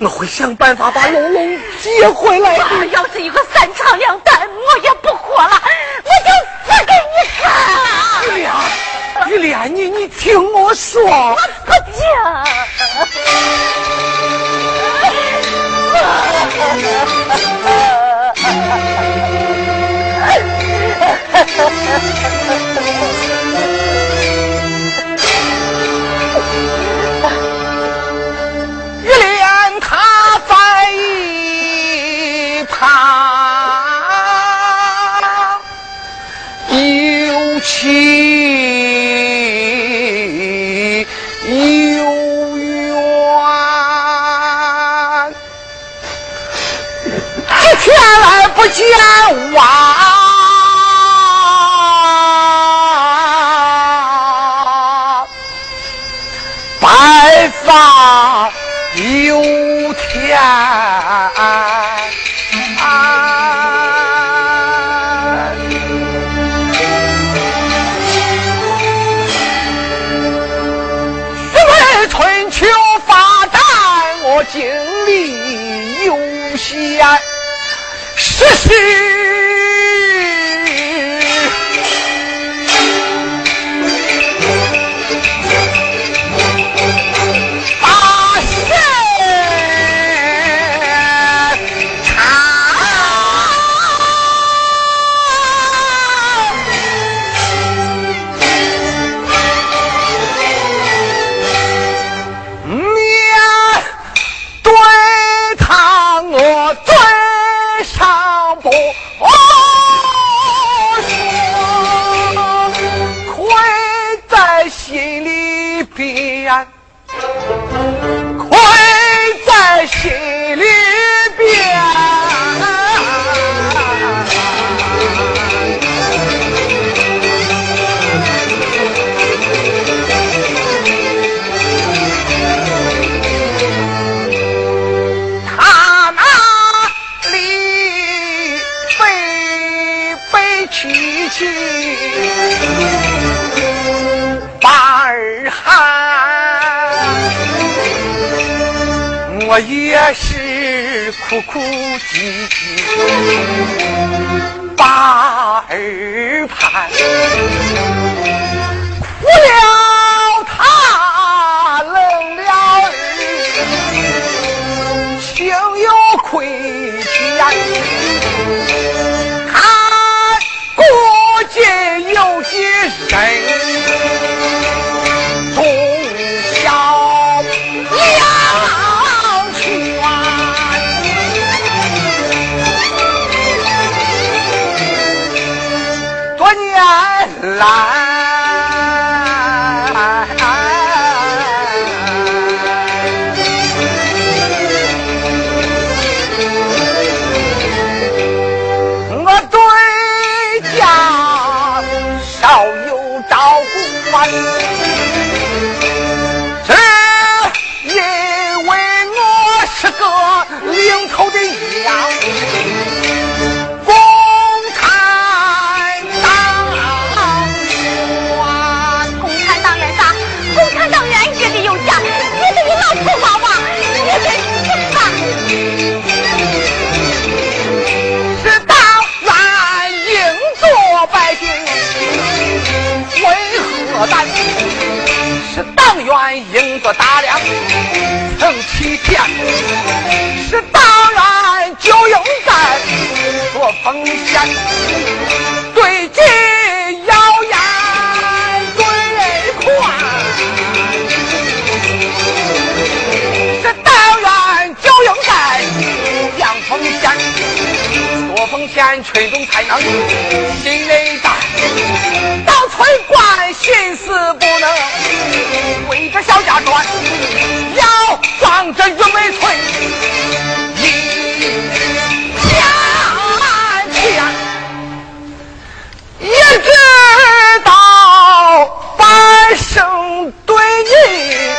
我会想办法把龙龙接回来的要是有个三长两短我也不活了我就死给你看了。玉莲玉莲你你听我说。孩。是党员就应该做奉献，对劲要严对宽。是党员就应该讲奉献，做奉献群众才能心里大。村官心思不能围着小家转。要装着玉门村一家天一直到半生对你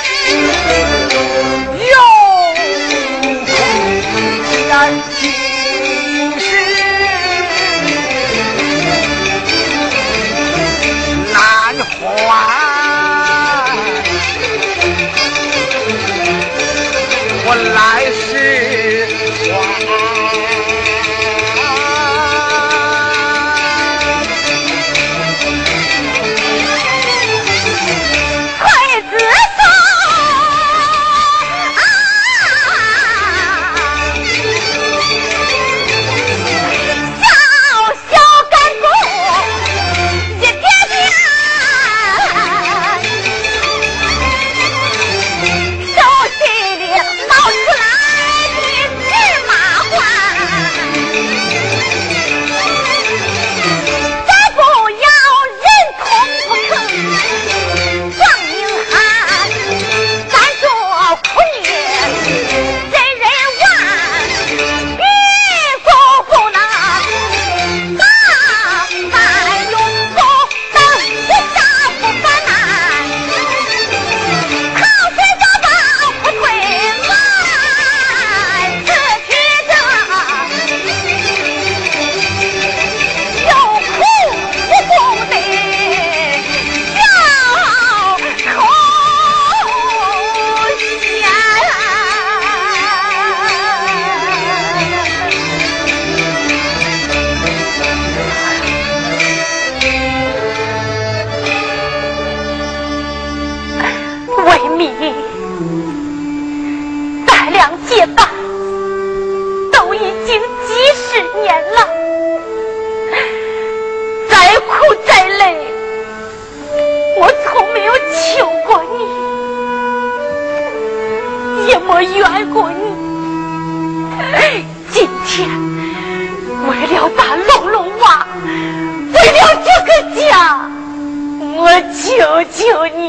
我求你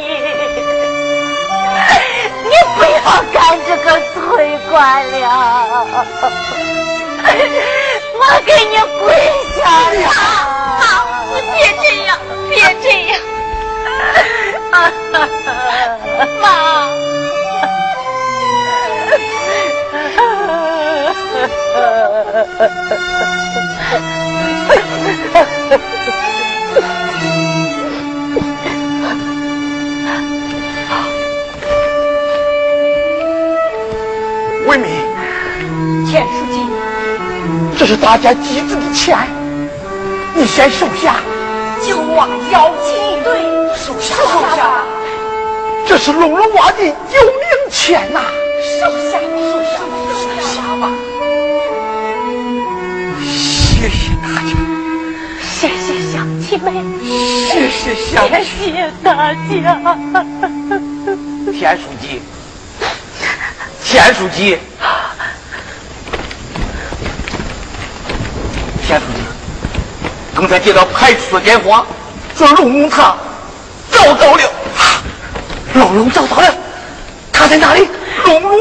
你不要干这个村官了。我给你跪下了妈你别这样别这样。妈。是大家集资的钱，你先收下。九娃邀请对，收下，收下。这是龙龙娃的救命钱呐，收下，收下，收下吧。谢谢大家，谢谢乡亲们，谢谢乡亲，谢谢大家。田书记。田书记，田书记，刚才接到派出所电话，说龙龙他找到了，龙龙找到了，他在哪里？龙龙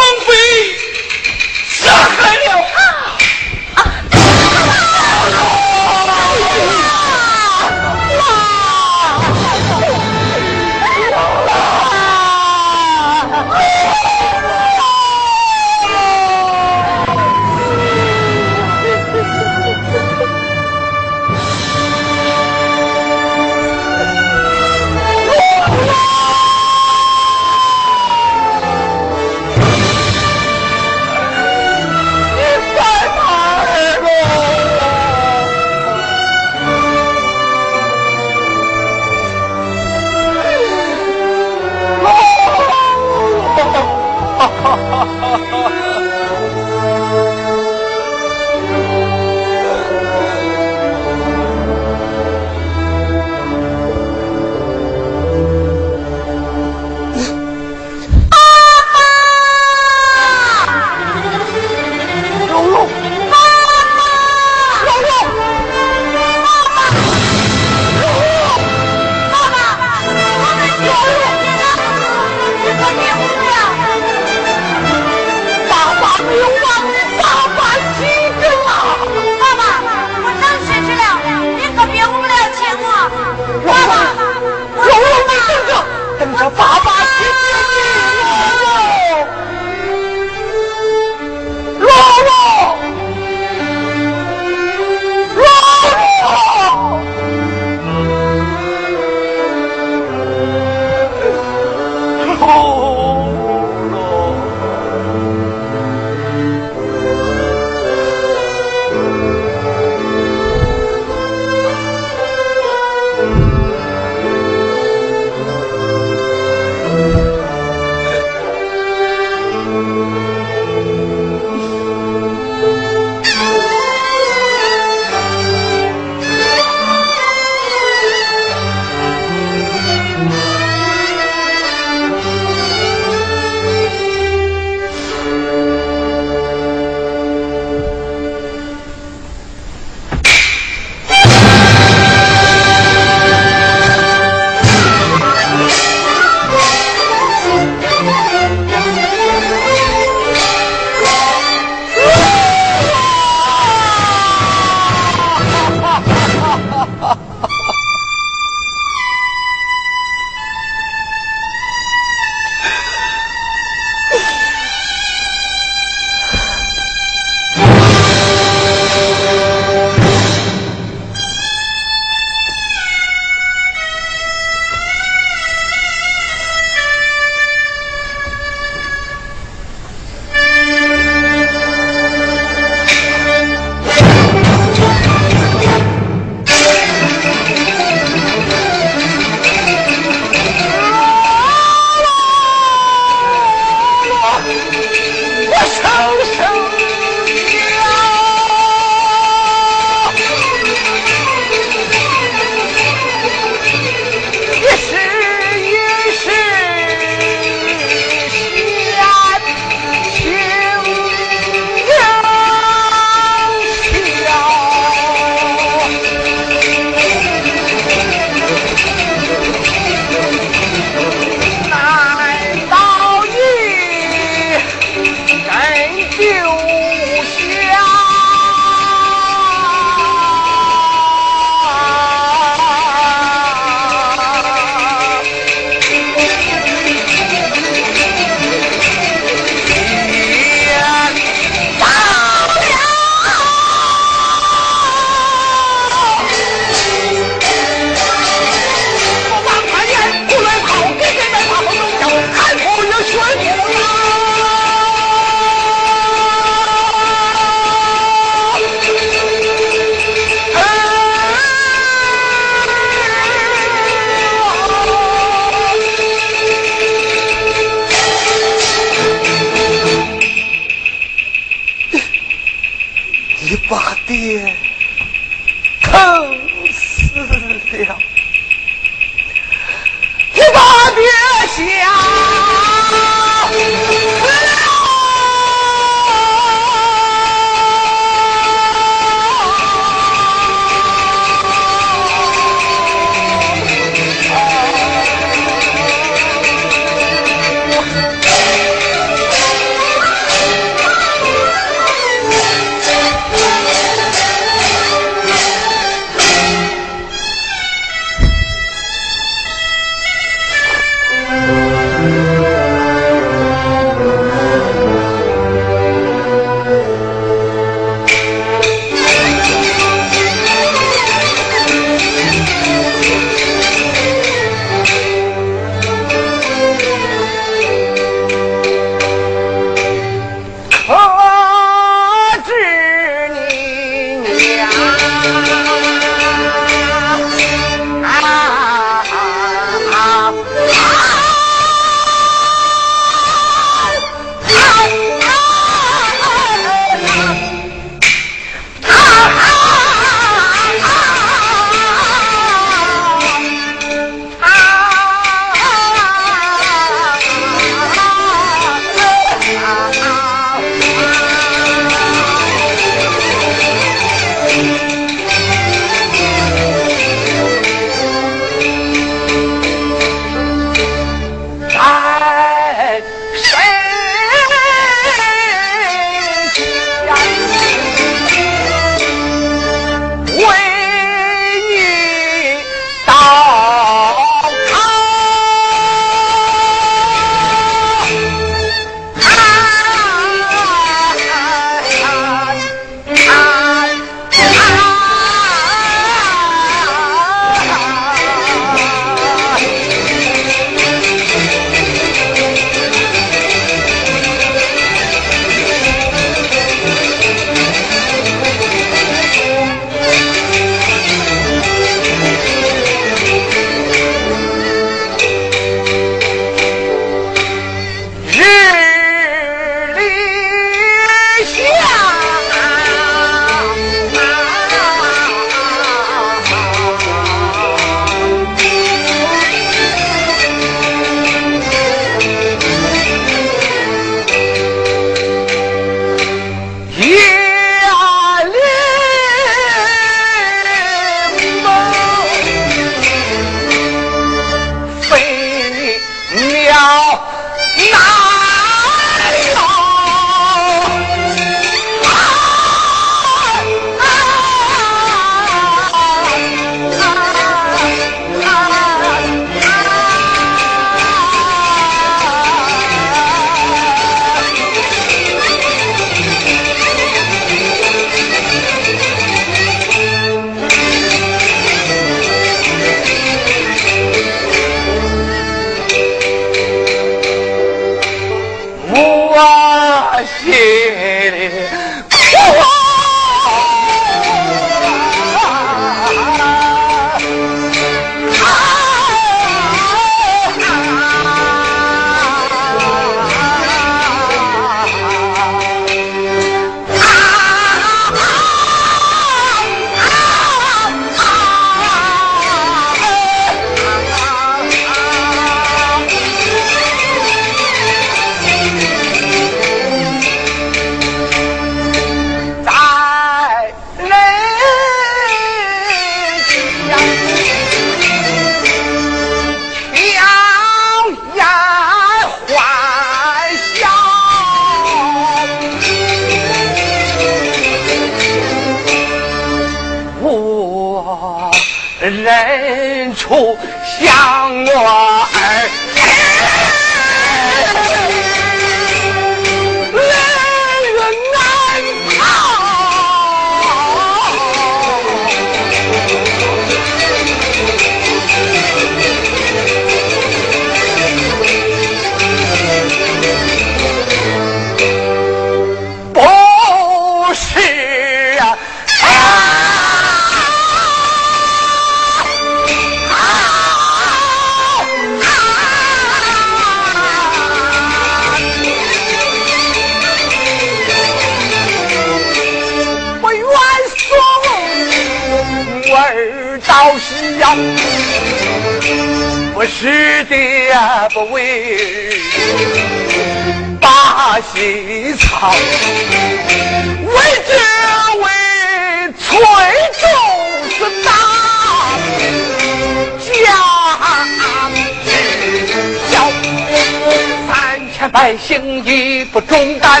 行医不中断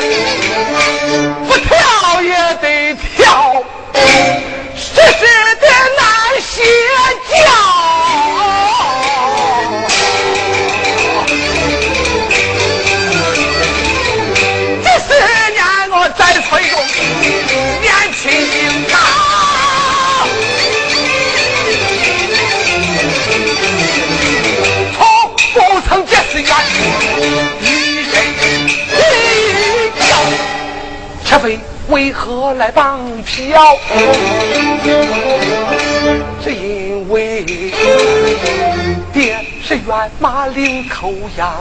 为何来绑票？是因为爹是元马岭口羊，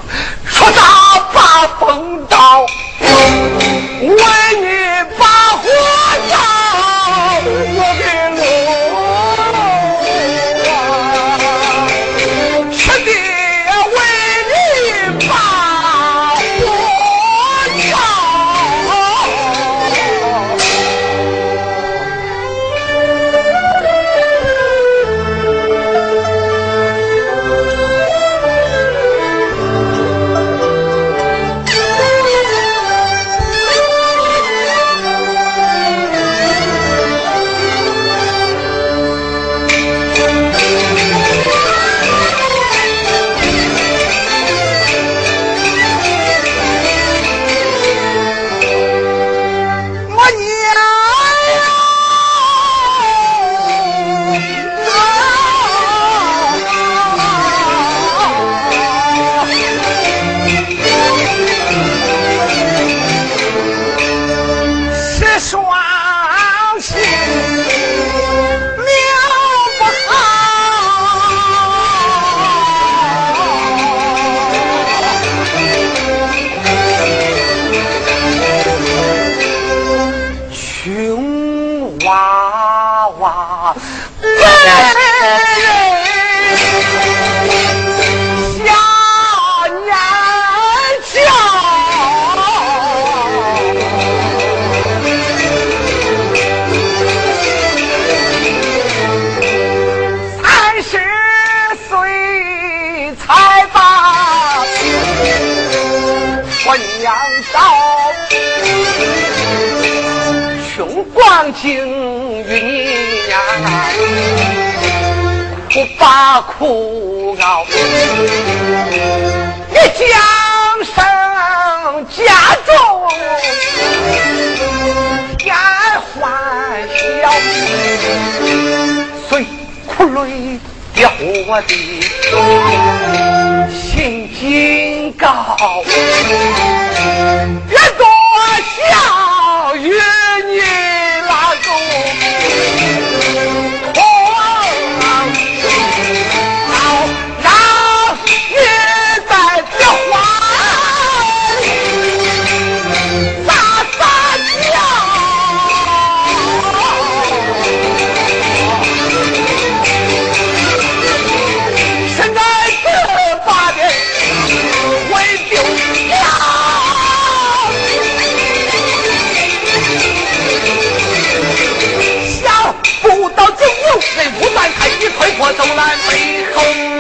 说他把风刀，为你把火照。我把苦熬一降生加重加欢笑虽苦累也活的心警高。我走南北后。